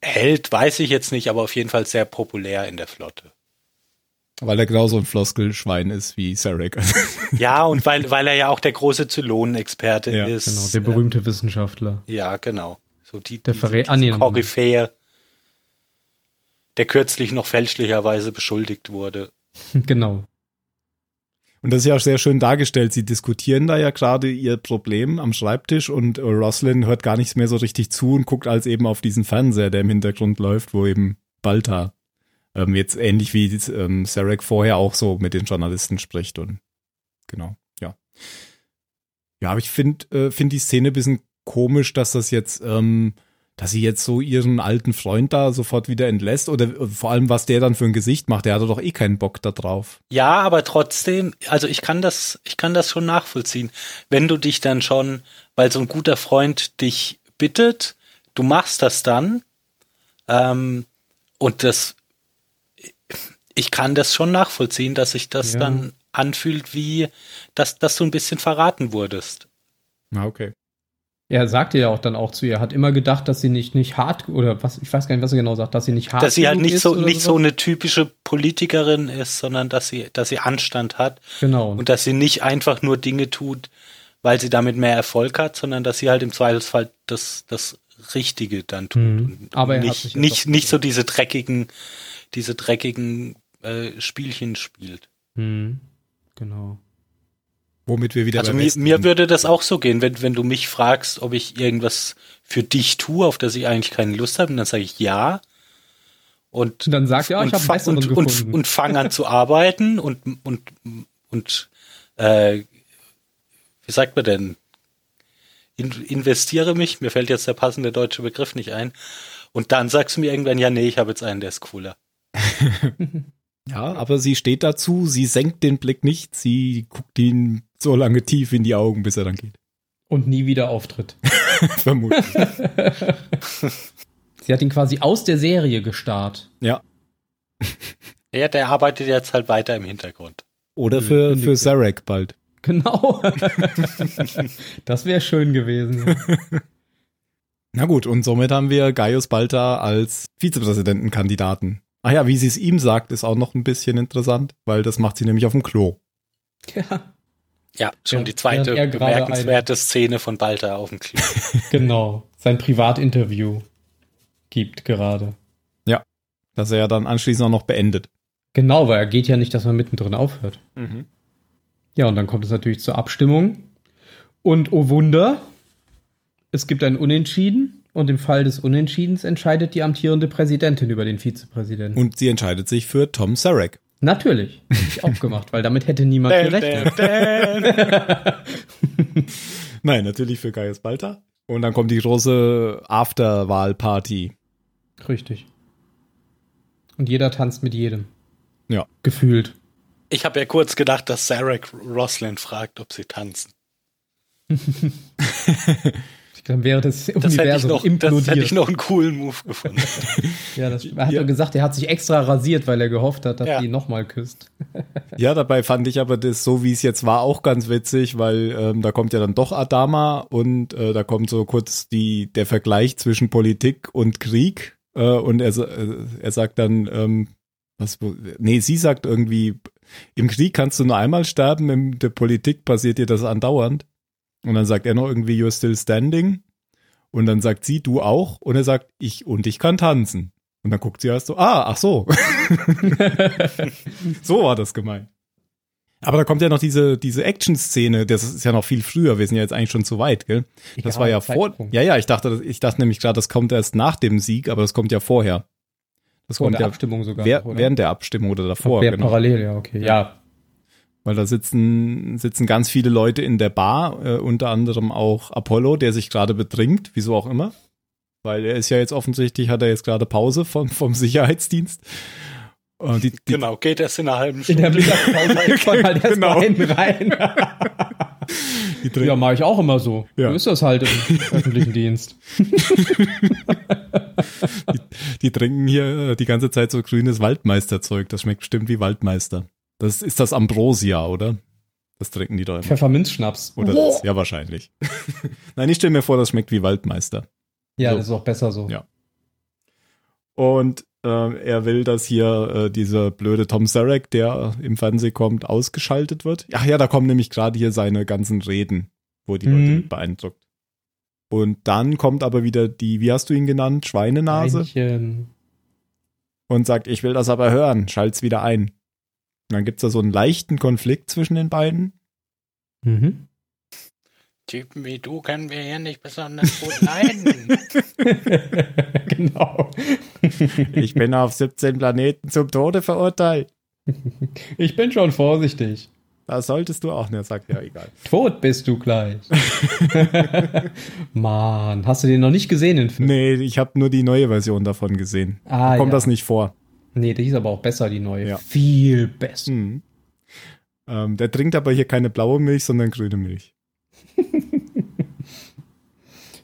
Held, weiß ich jetzt nicht, aber auf jeden Fall sehr populär in der Flotte. Weil er genauso ein Floskelschwein ist wie Sarek. Ja, und weil, weil er ja auch der große Zylonenexperte Ja, ist. Genau, der berühmte Wissenschaftler. Äh, ja, genau. So die, Der ah, nee, Koryphäe, der kürzlich noch fälschlicherweise beschuldigt wurde. genau. Und das ist ja auch sehr schön dargestellt. Sie diskutieren da ja gerade ihr Problem am Schreibtisch und Roslyn hört gar nichts mehr so richtig zu und guckt als eben auf diesen Fernseher, der im Hintergrund läuft, wo eben Balta Ähm, jetzt ähnlich wie ähm, Sarek vorher auch so mit den Journalisten spricht und genau, ja. Ja, aber ich finde äh, find die Szene ein bisschen komisch, dass das jetzt, ähm, dass sie jetzt so ihren alten Freund da sofort wieder entlässt oder äh, vor allem, was der dann für ein Gesicht macht, der hatte doch eh keinen Bock da drauf. Ja, aber trotzdem, also ich kann das, ich kann das schon nachvollziehen. Wenn du dich dann schon, weil so ein guter Freund dich bittet, du machst das dann, ähm, und das, ich kann das schon nachvollziehen, dass sich das ja. dann anfühlt wie, dass, dass du ein bisschen verraten wurdest. Na, okay. Er sagte ja auch dann auch zu ihr, hat immer gedacht, dass sie nicht, nicht hart, oder was, ich weiß gar nicht, was er genau sagt, dass sie nicht hart Dass sie halt nicht so, nicht so eine typische Politikerin ist, sondern dass sie, dass sie Anstand hat. Genau. Und dass sie nicht einfach nur Dinge tut, weil sie damit mehr Erfolg hat, sondern dass sie halt im Zweifelsfall das, das Richtige dann tut. Mhm. Aber er nicht, nicht, nicht so diese dreckigen, diese dreckigen äh, Spielchen spielt. Mhm. Genau. Womit wir wieder Also mir, mir würde das auch so gehen, wenn, wenn du mich fragst, ob ich irgendwas für dich tue, auf das ich eigentlich keine Lust habe, und dann sage ich ja. Und, und dann sagt ja, ich habe besseren und, gefunden. Und, und fange an zu arbeiten und, und, und äh, wie sagt man denn? In, investiere mich, mir fällt jetzt der passende deutsche Begriff nicht ein. Und dann sagst du mir irgendwann, ja, nee, ich habe jetzt einen, der ist cooler. Ja, aber sie steht dazu, sie senkt den Blick nicht, sie guckt ihn so lange tief in die Augen, bis er dann geht. Und nie wieder auftritt. Vermutlich. sie hat ihn quasi aus der Serie gestarrt. Ja. Ja, der arbeitet jetzt halt weiter im Hintergrund. Oder für, für Zarek bald. Genau. das wäre schön gewesen. Na gut, und somit haben wir Gaius Balta als Vizepräsidentenkandidaten. Ah ja, wie sie es ihm sagt, ist auch noch ein bisschen interessant, weil das macht sie nämlich auf dem Klo. Ja. Ja, schon ja, die zweite bemerkenswerte Szene von Balta auf dem Klo. genau, sein Privatinterview gibt gerade. Ja, dass er ja dann anschließend auch noch beendet. Genau, weil er geht ja nicht, dass man mittendrin aufhört. Mhm. Ja, und dann kommt es natürlich zur Abstimmung. Und oh Wunder, es gibt ein Unentschieden. Und im Fall des Unentschiedens entscheidet die amtierende Präsidentin über den Vizepräsidenten. Und sie entscheidet sich für Tom Sarek. Natürlich. Hab ich auch gemacht, weil damit hätte niemand gerechnet. Nein, natürlich für Gaius Balta. Und dann kommt die große Afterwahl-Party. Richtig. Und jeder tanzt mit jedem. Ja. Gefühlt. Ich habe ja kurz gedacht, dass Sarek Roslin fragt, ob sie tanzen. Dann wäre das, das Universum noch, implodiert. Das hätte ich noch einen coolen Move gefunden. ja, das, er hat ja gesagt, er hat sich extra rasiert, weil er gehofft hat, dass ja. die nochmal küsst. ja, dabei fand ich aber das, so wie es jetzt war, auch ganz witzig, weil ähm, da kommt ja dann doch Adama und äh, da kommt so kurz die, der Vergleich zwischen Politik und Krieg. Äh, und er, äh, er sagt dann, ähm, was, nee, sie sagt irgendwie, im Krieg kannst du nur einmal sterben, in der Politik passiert dir das andauernd. Und dann sagt er noch irgendwie, you're still standing. Und dann sagt sie, du auch. Und er sagt, ich und ich kann tanzen. Und dann guckt sie erst so, ah, ach so. so war das gemeint. Aber da kommt ja noch diese, diese Action-Szene, das ist ja noch viel früher, wir sind ja jetzt eigentlich schon zu weit, gell? Das ja, war ja vor. Ja, ja, ich dachte, ich dachte nämlich gerade, das kommt erst nach dem Sieg, aber das kommt ja vorher. Das Vor kommt der ja Abstimmung sogar. Wer, während der Abstimmung oder davor. Genau. Parallel, ja, okay. Ja, weil da sitzen, sitzen ganz viele Leute in der Bar, äh, unter anderem auch Apollo, der sich gerade betrinkt, wieso auch immer. Weil er ist ja jetzt offensichtlich, hat er jetzt gerade Pause vom, vom Sicherheitsdienst. Und die, die, genau, geht erst in einer halben Stunde. In der Mittagspause man halt erst genau. mal rein. ja, mache ich auch immer so. Ja. So ist das halt im öffentlichen Dienst. die, die trinken hier die ganze Zeit so grünes Waldmeisterzeug. Das schmeckt bestimmt wie Waldmeister. Das ist das Ambrosia, oder? Das trinken die doch immer. Pfefferminzschnaps. Oder das? Ja, wahrscheinlich. Nein, ich stelle mir vor, das schmeckt wie Waldmeister. Ja, so. das ist auch besser so. Ja. Und äh, er will, dass hier äh, dieser blöde Tom Sarek, der im Fernsehen kommt, ausgeschaltet wird. Ach ja, da kommen nämlich gerade hier seine ganzen Reden, wo die mhm. Leute beeindruckt. Und dann kommt aber wieder die, wie hast du ihn genannt, Schweinenase? Schweinchen. Und sagt, ich will das aber hören, schalt's wieder ein. Und dann gibt es da so einen leichten Konflikt zwischen den beiden. Mhm. Typen wie du können wir hier nicht besonders gut leiden. genau. Ich bin auf 17 Planeten zum Tode verurteilt. Ich bin schon vorsichtig. Da solltest du auch nicht, sagt ja egal. Tot bist du gleich. Mann, hast du den noch nicht gesehen, den Film? Nee, ich habe nur die neue Version davon gesehen. Ah, da kommt ja. das nicht vor. Nee, die ist aber auch besser, die neue. Ja. Viel besser. Mhm. Ähm, der trinkt aber hier keine blaue Milch, sondern grüne Milch.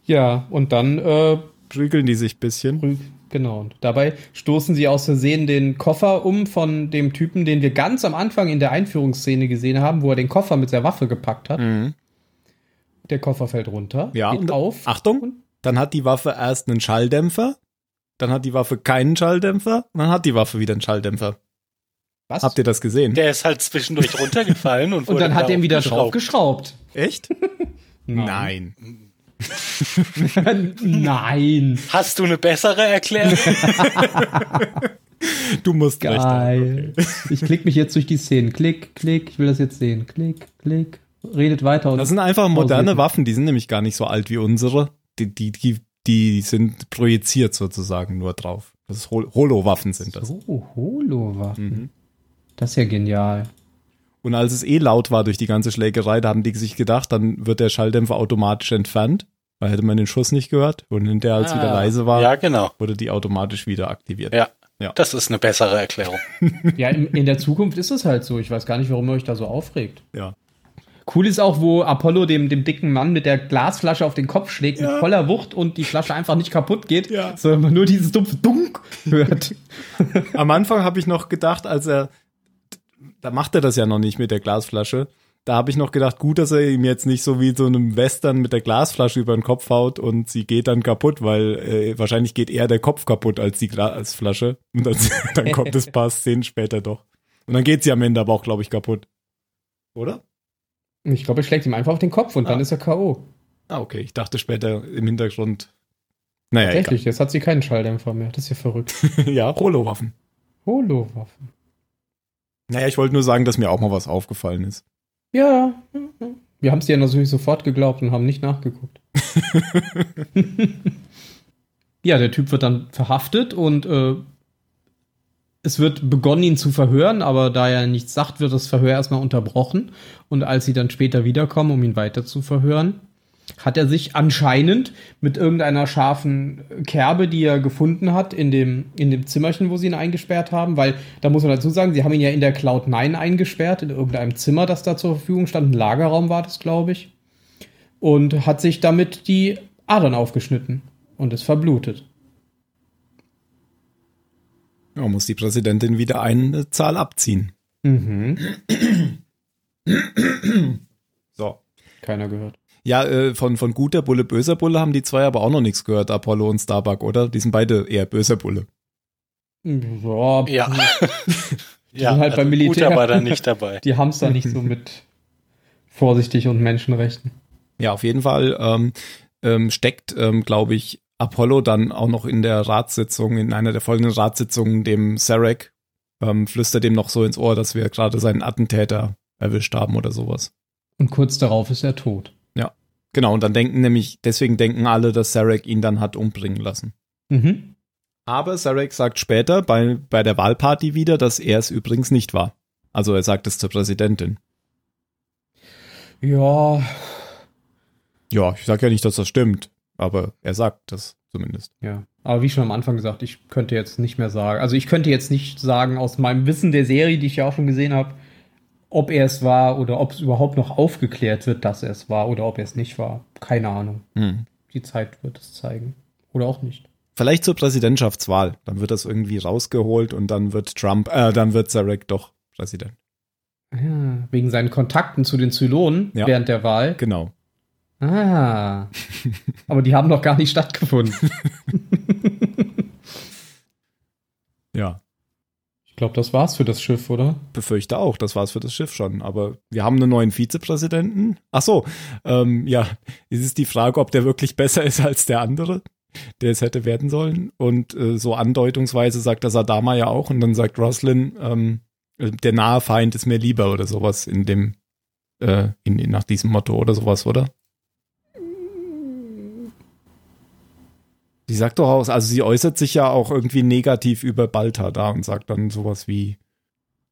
Ja, und dann, äh, Prügeln die sich ein bisschen. genau. Und dabei stoßen sie aus Versehen den Koffer um von dem Typen, den wir ganz am Anfang in der Einführungsszene gesehen haben, wo er den Koffer mit der Waffe gepackt hat. Mhm. Der Koffer fällt runter, Ja, geht und- auf. Achtung, dann hat die Waffe erst einen Schalldämpfer, dann hat die Waffe keinen Schalldämpfer und dann hat die Waffe wieder einen Schalldämpfer. Was? Habt ihr das gesehen? Der ist halt zwischendurch runtergefallen und, und dann hat er ihn wieder draufgeschraubt. Echt? Nein. Nein. Hast du eine bessere Erklärung? Du musst recht haben. Geil. Ich klick mich jetzt durch die Szenen. Klick, klick, ich will das jetzt sehen. Klick, klick. Redet weiter. Und Das sind einfach moderne. Waffen, die sind nämlich gar nicht so alt wie unsere. Die, die, die, die sind projiziert sozusagen nur drauf. Das ist Hol Holo-Waffen sind das. So, Holo-Waffen. Mhm. Das ist ja genial. Und als es eh laut war durch die ganze Schlägerei, da haben die sich gedacht, dann wird der Schalldämpfer automatisch entfernt, weil hätte man den Schuss nicht gehört. Und hinterher, als wieder Ah, leise war, Ja, genau. wurde die automatisch wieder aktiviert. Ja. Ja. Das ist eine bessere Erklärung. Ja, in, in der Zukunft ist es halt so. Ich weiß gar nicht, warum ihr euch da so aufregt. Ja. Cool ist auch, wo Apollo dem, dem dicken Mann mit der Glasflasche auf den Kopf schlägt mit voller Wucht und die Flasche einfach nicht kaputt geht, Ja. sondern man nur dieses dumpfe Dunk hört. Am Anfang habe ich noch gedacht, als er, da macht er das ja noch nicht mit der Glasflasche. Da habe ich noch gedacht, gut, dass er ihm jetzt nicht so wie so einem Western mit der Glasflasche über den Kopf haut und sie geht dann kaputt, weil äh, wahrscheinlich geht eher der Kopf kaputt als die Glasflasche. Und dann, dann kommt es ein paar Szenen später doch. Und dann geht sie am Ende aber auch, glaube ich, kaputt. Oder? Ich glaube, er schlägt ihm einfach auf den Kopf und Ah. dann ist er K.O. Ah, okay. Ich dachte später im Hintergrund. Naja, Tatsächlich, jetzt hat sie keinen Schalldämpfer mehr. Das ist ja verrückt. egal. ja, Holo-Waffen. Holo-Waffen. Naja, ich wollte nur sagen, dass mir auch mal was aufgefallen ist. Ja. Wir haben es dir natürlich sofort geglaubt und haben nicht nachgeguckt. ja, der Typ wird dann verhaftet und äh, es wird begonnen, ihn zu verhören, aber da er nichts sagt, wird das Verhör erstmal unterbrochen. Und als sie dann später wiederkommen, um ihn weiter zu verhören, hat er sich anscheinend mit irgendeiner scharfen Kerbe, die er gefunden hat, in dem, in dem Zimmerchen, wo sie ihn eingesperrt haben, weil da muss man dazu sagen, sie haben ihn ja in der Cloud 9 eingesperrt, in irgendeinem Zimmer, das da zur Verfügung stand. Ein Lagerraum war das, glaube ich. Und hat sich damit die Adern aufgeschnitten und ist verblutet. Ja, muss die Präsidentin wieder eine Zahl abziehen. Mhm. So. Keiner gehört. Ja, äh, von, von guter Bulle, böser Bulle haben die zwei aber auch noch nichts gehört, Apollo und Starbuck, oder? Die sind beide eher böser Bulle. Ja, Ja. ja, sind halt beim Militär. Gut, aber dann nicht dabei. die haben es da nicht so mit vorsichtig und Menschenrechten. Ja, auf jeden Fall ähm, ähm, steckt, ähm, glaube ich, Apollo dann auch noch in der Ratssitzung, in einer der folgenden Ratssitzungen dem Sarek, ähm, flüstert dem noch so ins Ohr, dass wir gerade seinen Attentäter erwischt haben oder sowas. Und kurz darauf ist er tot. Genau, und dann denken nämlich, deswegen denken alle, dass Sarek ihn dann hat umbringen lassen. Mhm. Aber Sarek sagt später bei, bei der Wahlparty wieder, dass er es übrigens nicht war. Also er sagt es zur Präsidentin. Ja, Ja, ich sage ja nicht, dass das stimmt, aber er sagt das zumindest. ja. Aber wie schon am Anfang gesagt, ich könnte jetzt nicht mehr sagen. Also ich könnte jetzt nicht sagen, aus meinem Wissen der Serie, die ich ja auch schon gesehen habe, ob er es war oder ob es überhaupt noch aufgeklärt wird, dass er es war oder ob er es nicht war. Keine Ahnung. Hm. Die Zeit wird es zeigen. Oder auch nicht. Vielleicht zur Präsidentschaftswahl. Dann wird das irgendwie rausgeholt und dann wird Trump, äh, dann wird Sarek doch Präsident. Ja, wegen seinen Kontakten zu den Zylonen Ja. während der Wahl. Genau. Ah. Aber die haben noch gar nicht stattgefunden. Ja. Ich glaube, das war's für das Schiff, oder? Befürchte auch, das war's für das Schiff schon. Aber wir haben einen neuen Vizepräsidenten. Ach so, ähm, ja, es ist die Frage, ob der wirklich besser ist als der andere, der es hätte werden sollen. Und äh, so andeutungsweise sagt das Adama ja auch. Und dann sagt Roslin, ähm, der nahe Feind ist mir lieber oder sowas in dem, äh, in, in, nach diesem Motto oder sowas, oder? Sie sagt doch aus, also sie äußert sich ja auch irgendwie negativ über Balta da und sagt dann sowas wie,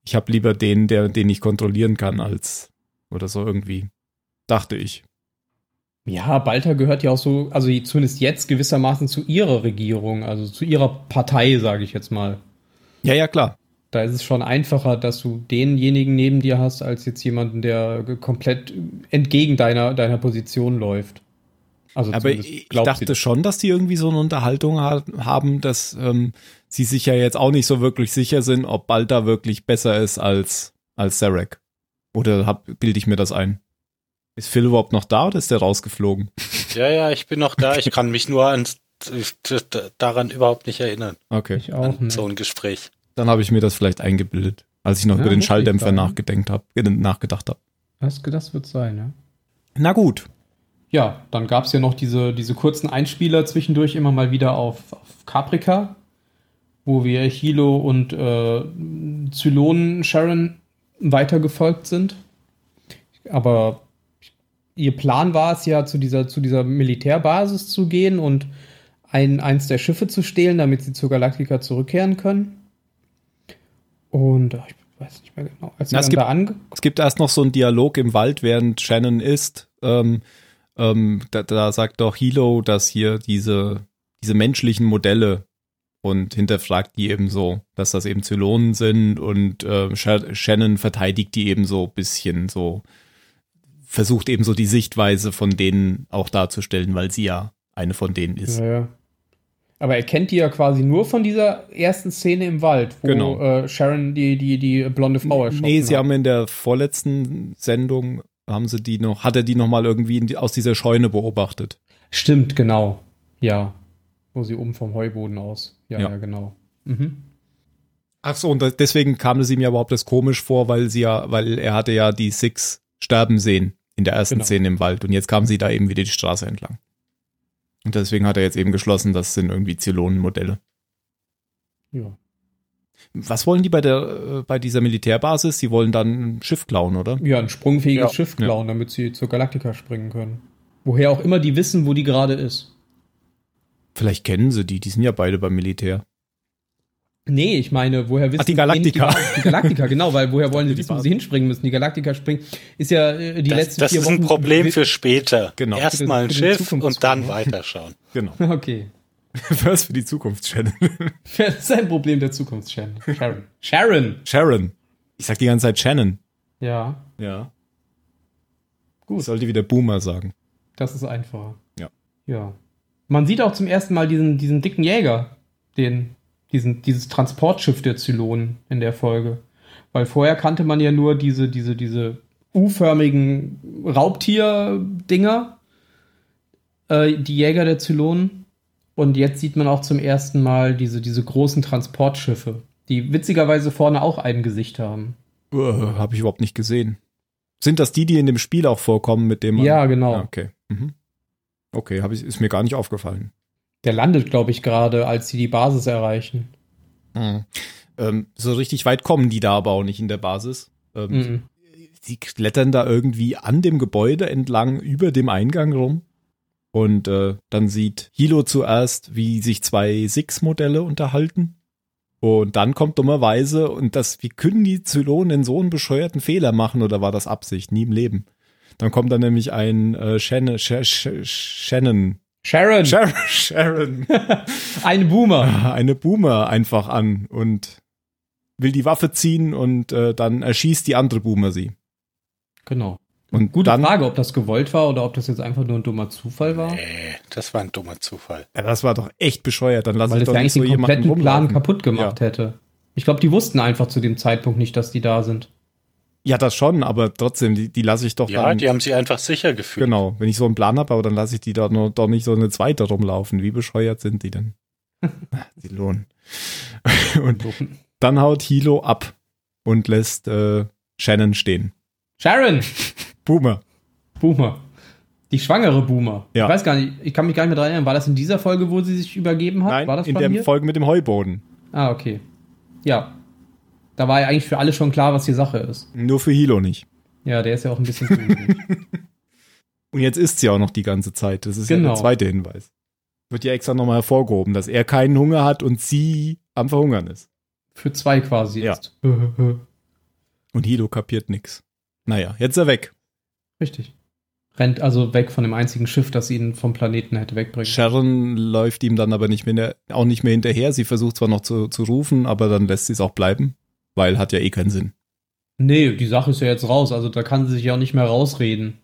ich habe lieber den, der, den ich kontrollieren kann, als oder so irgendwie. Dachte ich. Ja, Balta gehört ja auch so, also zumindest jetzt gewissermaßen zu ihrer Regierung, also zu ihrer Partei, sage ich jetzt mal. Ja, ja, klar. Da ist es schon einfacher, dass du denjenigen neben dir hast, als jetzt jemanden, der komplett entgegen deiner, deiner Position läuft. Also Aber ich dachte schon, dass die irgendwie so eine Unterhaltung haben, dass ähm, sie sich ja jetzt auch nicht so wirklich sicher sind, ob Balta wirklich besser ist als, als Zarek. Oder hab, bilde ich mir das ein? Ist Phil überhaupt noch da oder ist der rausgeflogen? Ja, ja, ich bin noch da. Ich kann mich nur an, daran überhaupt nicht erinnern. Okay. Ich auch nicht. So ein Gespräch. Dann habe ich mir das vielleicht eingebildet, als ich noch ja, über den Schalldämpfer äh, nachgedacht habe. Das, das wird sein, ja. Na gut. Ja, dann gab es ja noch diese, diese kurzen Einspieler zwischendurch immer mal wieder auf, auf Caprica, wo wir Hilo und äh, Zylonen Sharon weitergefolgt sind. Aber ihr Plan war es ja, zu dieser, zu dieser Militärbasis zu gehen und ein, eins der Schiffe zu stehlen, damit sie zur Galaktika zurückkehren können. Und ich weiß nicht mehr genau. Als Na, es, gibt, es gibt erst noch so einen Dialog im Wald, während Shannon ist. Ähm, ähm, da, da sagt doch Hilo, dass hier diese, diese menschlichen Modelle und hinterfragt die eben so, dass das eben Zylonen sind und äh, Shannon verteidigt die eben so bisschen so versucht eben so die Sichtweise von denen auch darzustellen, weil sie ja eine von denen ist. Ja, ja. Aber er kennt die ja quasi nur von dieser ersten Szene im Wald, wo genau. äh, Sharon die, die, die blonde Frau erschossen Nee, sie hat. haben in der vorletzten Sendung, haben sie die noch, hat er die nochmal irgendwie die, aus dieser Scheune beobachtet. Stimmt, genau. Ja. Wo sie oben vom Heuboden aus. Ja, ja, ja genau. Mhm. Ach so, und deswegen kam es ihm ja überhaupt das komisch vor, weil sie ja, weil er hatte ja die Six sterben sehen in der ersten genau. Szene im Wald. Und jetzt kam sie da eben wieder die Straße entlang. Und deswegen hat er jetzt eben geschlossen, das sind irgendwie Zylonenmodelle. Ja. Was wollen die bei der äh, bei dieser Militärbasis? Sie wollen dann ein Schiff klauen, oder? Ja, ein sprungfähiges ja. Schiff klauen, ja. damit sie zur Galaktika springen können. Woher auch immer die wissen, wo die gerade ist. Vielleicht kennen sie die, die sind ja beide beim Militär. Nee, ich meine, woher wissen Ach, die Galaktika. Die, die Galaktika, genau, weil woher wollen sie wissen, wo sie hinspringen müssen? Die Galaktika springen, ist ja äh, die das, letzten das vier Wochen. Das ist ein Problem für später. Genau. Erstmal ein Schiff und dann weiterschauen. Genau. Okay. Was für die Zukunft, Shannon? Das ist ein Problem der Zukunft, Shannon. Sharon. Sharon. Sharon. Ich sag die ganze Zeit Shannon. Ja. Ja. Gut. Ich sollte wieder Boomer sagen. Das ist einfacher. Ja. Ja. Man sieht auch zum ersten Mal diesen, diesen dicken Jäger, den diesen, dieses Transportschiff der Zylonen in der Folge. Weil vorher kannte man ja nur diese, diese, diese U-förmigen Raubtier-Dinger, äh, die Jäger der Zylonen. Und jetzt sieht man auch zum ersten Mal diese, diese großen Transportschiffe, die witzigerweise vorne auch ein Gesicht haben. Uh, Habe ich überhaupt nicht gesehen. Sind das die, die in dem Spiel auch vorkommen, mit dem man. Ja, genau. Ah, okay. Mhm. Okay, ich, ist mir gar nicht aufgefallen. Der landet, glaube ich, gerade, als sie die Basis erreichen. Mhm. Ähm, so richtig weit kommen die da aber auch nicht in der Basis. Ähm, mhm. Sie klettern da irgendwie an dem Gebäude entlang über dem Eingang rum. Und äh, dann sieht Hilo zuerst, wie sich zwei Six-Modelle unterhalten. Und dann kommt dummerweise, und das, wie können die Zylonen so einen bescheuerten Fehler machen, oder war das Absicht? Nie im Leben. Dann kommt dann nämlich ein äh, Shannon, Shannon Sharon. Sharon. Sharon. Eine Boomer. Eine Boomer einfach an und will die Waffe ziehen und äh, dann erschießt die andere Boomer sie. Genau. Und Gute dann, Frage, ob das gewollt war oder ob das jetzt einfach nur ein dummer Zufall war. Nee, das war ein dummer Zufall. Ja, das war doch echt bescheuert. Dann lass Weil ich das doch eigentlich so den kompletten Plan kaputt gemacht ja. hätte. Ich glaube, die wussten einfach zu dem Zeitpunkt nicht, dass die da sind. Ja, das schon, aber trotzdem, die, die lasse ich doch Ja, dann, die haben sie einfach sicher gefühlt. Genau, wenn ich so einen Plan habe, aber dann lasse ich die da nur, doch nicht so eine zweite rumlaufen. Wie bescheuert sind die denn? die lohnen. und dann haut Hilo ab und lässt äh, Shannon stehen. Sharon! Boomer. Boomer. Die schwangere Boomer. Ja. Ich weiß gar nicht, ich kann mich gar nicht mehr dran erinnern. War das in dieser Folge, wo sie sich übergeben hat? Nein, war das in der hier? Folge mit dem Heuboden. Ah, okay. Ja, da war ja eigentlich für alle schon klar, was die Sache ist. Nur für Hilo nicht. Ja, der ist ja auch ein bisschen Und jetzt ist sie auch noch die ganze Zeit. Das ist genau. ja der genau. zweite Hinweis. Wird ja extra nochmal hervorgehoben, dass er keinen Hunger hat und sie am Verhungern ist. Für zwei quasi Ja. jetzt. Und Hilo kapiert nix. Naja, jetzt ist er weg. Richtig. Rennt also weg von dem einzigen Schiff, das ihn vom Planeten hätte wegbringen. Sharon läuft ihm dann aber nicht mehr, auch nicht mehr hinterher. Sie versucht zwar noch zu, zu rufen, aber dann lässt sie es auch bleiben, weil hat ja eh keinen Sinn. Nee, die Sache ist ja jetzt raus, also da kann sie sich ja auch nicht mehr rausreden.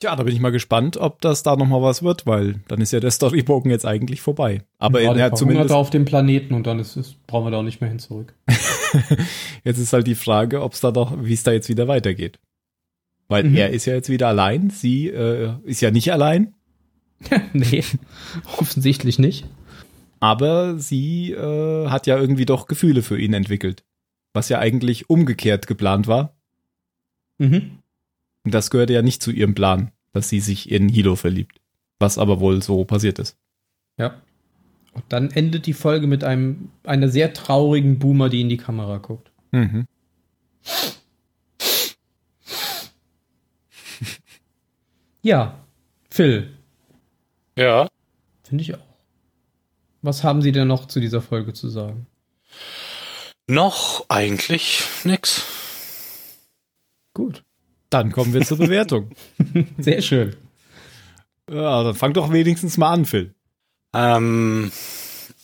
Tja, da bin ich mal gespannt, ob das da nochmal was wird, weil dann ist ja der Storybogen jetzt eigentlich vorbei. Aber er hat zumindest, auf dem Planeten und dann ist es, brauchen wir da auch nicht mehr hin zurück. jetzt ist halt die Frage, ob es da doch, wie es da jetzt wieder weitergeht. Weil Mhm. er ist ja jetzt wieder allein, sie äh, ist ja nicht allein, nee, offensichtlich nicht. aber sie äh, hat ja irgendwie doch Gefühle für ihn entwickelt. Was ja eigentlich umgekehrt geplant war. Mhm. Und das gehörte ja nicht zu ihrem Plan, dass sie sich in Hilo verliebt. Was aber wohl so passiert ist. Ja. Und dann endet die Folge mit einem, einer sehr traurigen Boomer, die in die Kamera guckt. Mhm. Ja, Phil, Ja. finde ich auch. Was haben Sie denn noch zu dieser Folge zu sagen? Noch eigentlich nix. Gut. Dann kommen wir zur Bewertung. Sehr schön. ja, dann fang doch wenigstens mal an, Phil. Ähm,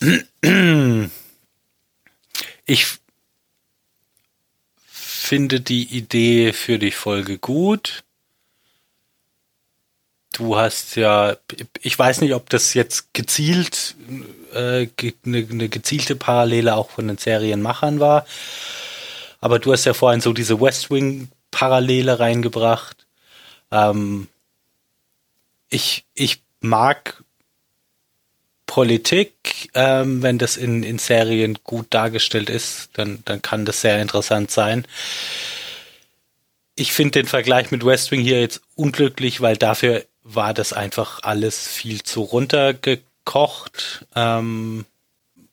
ich finde die Idee für die Folge gut. Du hast ja, ich weiß nicht, ob das jetzt gezielt äh, eine, eine gezielte Parallele auch von den Serienmachern war, aber du hast ja vorhin so diese West Wing Parallele reingebracht. Ähm, ich, ich mag Politik, ähm, wenn das in, in Serien gut dargestellt ist, dann, dann kann das sehr interessant sein. Ich finde den Vergleich mit West Wing hier jetzt unglücklich, weil dafür war das einfach alles viel zu runtergekocht. Ähm,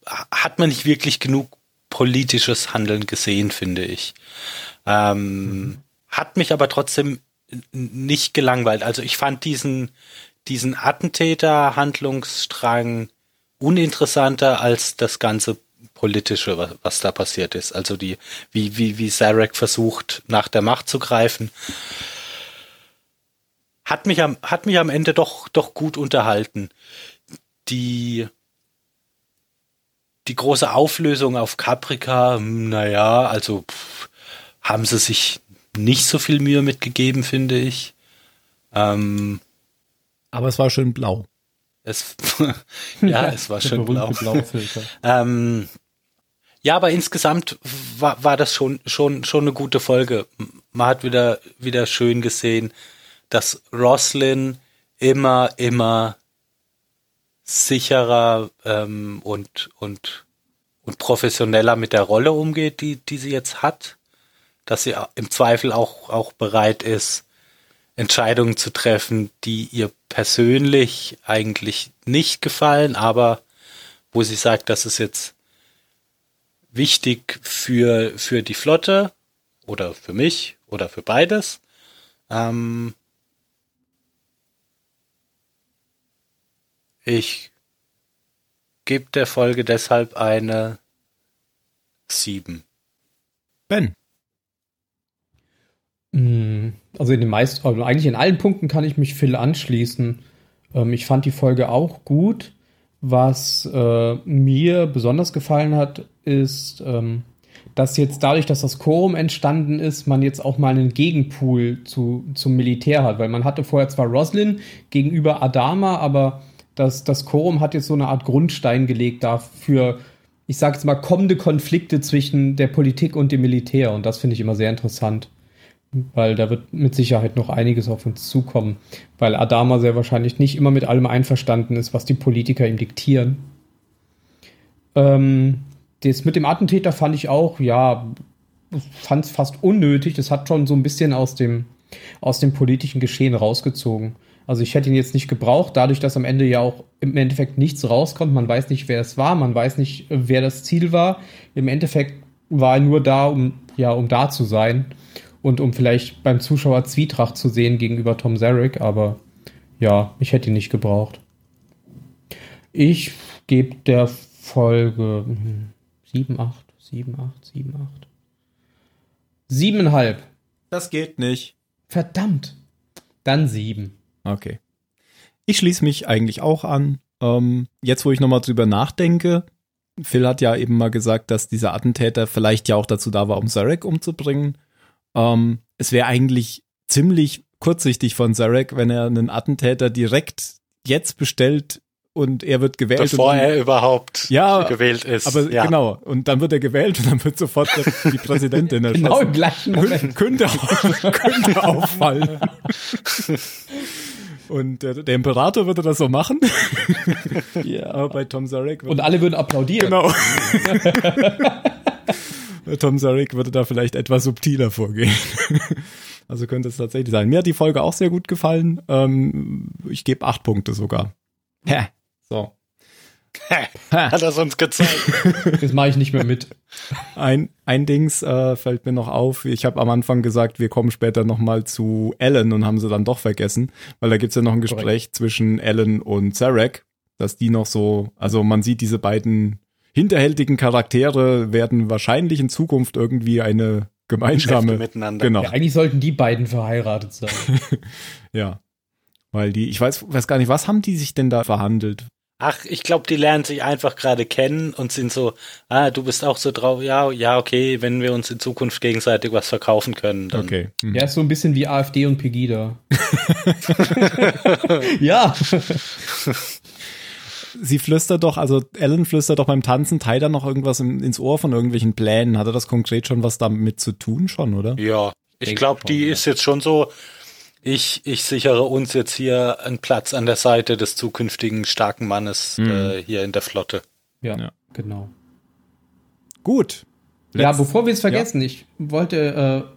hat man nicht wirklich genug politisches Handeln gesehen, finde ich. Ähm, Hat mich aber trotzdem nicht gelangweilt. Also ich fand diesen, diesen Attentäter-Handlungsstrang uninteressanter als das ganze politische, was, was da passiert ist. Also die, wie, wie, wie Zarek versucht, nach der Macht zu greifen. Hat mich am, hat mich am Ende doch, doch gut unterhalten. Die, die große Auflösung auf Caprica, hm, naja, also pff, haben sie sich nicht so viel Mühe mitgegeben, finde ich. Ähm, Aber es war schön blau. es, ja, es war schön blau. Ähm, ja, aber insgesamt war, war das schon, schon, schon eine gute Folge. Man hat wieder, wieder schön gesehen, dass Roslyn immer, immer sicherer ähm, und, und, und professioneller mit der Rolle umgeht, die, die sie jetzt hat. Dass sie im Zweifel auch, auch bereit ist, Entscheidungen zu treffen, die ihr persönlich eigentlich nicht gefallen, aber wo sie sagt, das ist jetzt wichtig für, für die Flotte oder für mich oder für beides. Ähm ich gebe der Folge deshalb eine 7. Ben. Mm, Also in den meisten, also eigentlich in allen Punkten kann ich mich Phil anschließen. Ähm, ich fand die Folge auch gut. Was äh, mir besonders gefallen hat, ist, ähm, dass jetzt dadurch, dass das Quorum entstanden ist, man jetzt auch mal einen Gegenpool zu, zum Militär hat. Weil man hatte vorher zwar Roslin gegenüber Adama, aber das, das Quorum hat jetzt so eine Art Grundstein gelegt dafür, ich sage jetzt mal, kommende Konflikte zwischen der Politik und dem Militär. Und das finde ich immer sehr interessant weil da wird mit Sicherheit noch einiges auf uns zukommen, weil Adama sehr wahrscheinlich nicht immer mit allem einverstanden ist, was die Politiker ihm diktieren. Ähm, das mit dem Attentäter fand ich auch, ja, fand es fast unnötig. Das hat schon so ein bisschen aus dem, aus dem politischen Geschehen rausgezogen. Also ich hätte ihn jetzt nicht gebraucht, dadurch, dass am Ende ja auch im Endeffekt nichts rauskommt. Man weiß nicht, wer es war, man weiß nicht, wer das Ziel war. Im Endeffekt war er nur da, um, ja, um da zu sein und um vielleicht beim Zuschauer Zwietracht zu sehen gegenüber Tom Zarek, aber ja, ich hätte ihn nicht gebraucht. Ich gebe der Folge 7, 8, 7, 8, 7, 8. Siebeneinhalb. Das geht nicht. Verdammt. Dann sieben. Okay. Ich schließe mich eigentlich auch an. Ähm, jetzt, wo ich nochmal drüber nachdenke, Phil hat ja eben mal gesagt, dass dieser Attentäter vielleicht ja auch dazu da war, um Zarek umzubringen. Ähm, es wäre eigentlich ziemlich kurzsichtig von Zarek, wenn er einen Attentäter direkt jetzt bestellt und er wird gewählt. Bevor er überhaupt ja, gewählt ist. Aber ja. genau, und dann wird er gewählt und dann wird sofort die Präsidentin erschossen. Genau im gleichen Moment. Könnte, könnte auffallen. Und der, der, Imperator würde das so machen. Ja. Aber bei Tom Zarek Und alle würden applaudieren. Genau. Tom Zarek würde da vielleicht etwas subtiler vorgehen. Also könnte es tatsächlich sein. Mir hat die Folge auch sehr gut gefallen. Ähm, ich gebe acht Punkte sogar. Hä? So. Hat er uns gezeigt. Das mache ich nicht mehr mit. Ein, ein Dings äh, fällt mir noch auf. Ich habe am Anfang gesagt, wir kommen später nochmal zu Ellen und haben sie dann doch vergessen, weil da gibt's ja noch ein Gespräch Korrekt. zwischen Ellen und Zarek, dass die noch so, also man sieht diese beiden hinterhältigen Charaktere werden wahrscheinlich in Zukunft irgendwie eine gemeinsame miteinander. Genau. Ja, eigentlich sollten die beiden verheiratet sein. Ja. Weil die, ich weiß, weiß gar nicht, was haben die sich denn da verhandelt? Ach, ich glaube, die lernen sich einfach gerade kennen und sind so, ah, du bist auch so drauf, ja, ja, okay, wenn wir uns in Zukunft gegenseitig was verkaufen können, dann Okay. Hm. Ja, ist so ein bisschen wie AfD und Pegida. ja. Sie flüstert doch, also Ellen flüstert doch beim Tanzen Tyler noch irgendwas in, ins Ohr von irgendwelchen Plänen. Hatte das konkret schon was damit zu tun schon, oder? Ja, ich glaube, die ja. ist jetzt schon so, ich, ich sichere uns jetzt hier einen Platz an der Seite des zukünftigen starken Mannes Mhm. äh, hier in der Flotte. ja. Ja. genau. Gut. Ja, Letz- bevor wir es vergessen, ich wollte,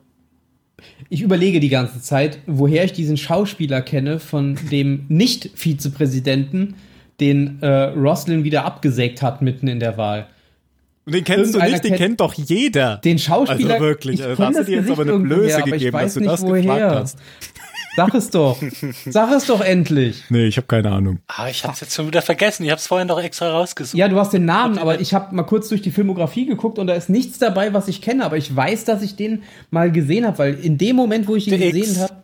äh, ich überlege die ganze Zeit, woher ich diesen Schauspieler kenne von dem Nicht-Vizepräsidenten, den äh, Roslin wieder abgesägt hat mitten in der Wahl. Und den kennst du nicht, den kennt- kennt doch jeder. Den Schauspieler. Also wirklich, ich also hast du dir jetzt aber eine Blöße gegeben, weiß dass du nicht, das woher. gefragt hast. Sag es doch. Sag es doch endlich. Nee, ich habe keine Ahnung. Ah, ich hab's jetzt schon wieder vergessen. Ich hab's vorhin doch extra rausgesucht. Ja, du hast den Namen, aber ich habe mal kurz durch die Filmografie geguckt und da ist nichts dabei, was ich kenne, aber ich weiß, dass ich den mal gesehen habe, weil in dem Moment, wo ich ihn gesehen habe,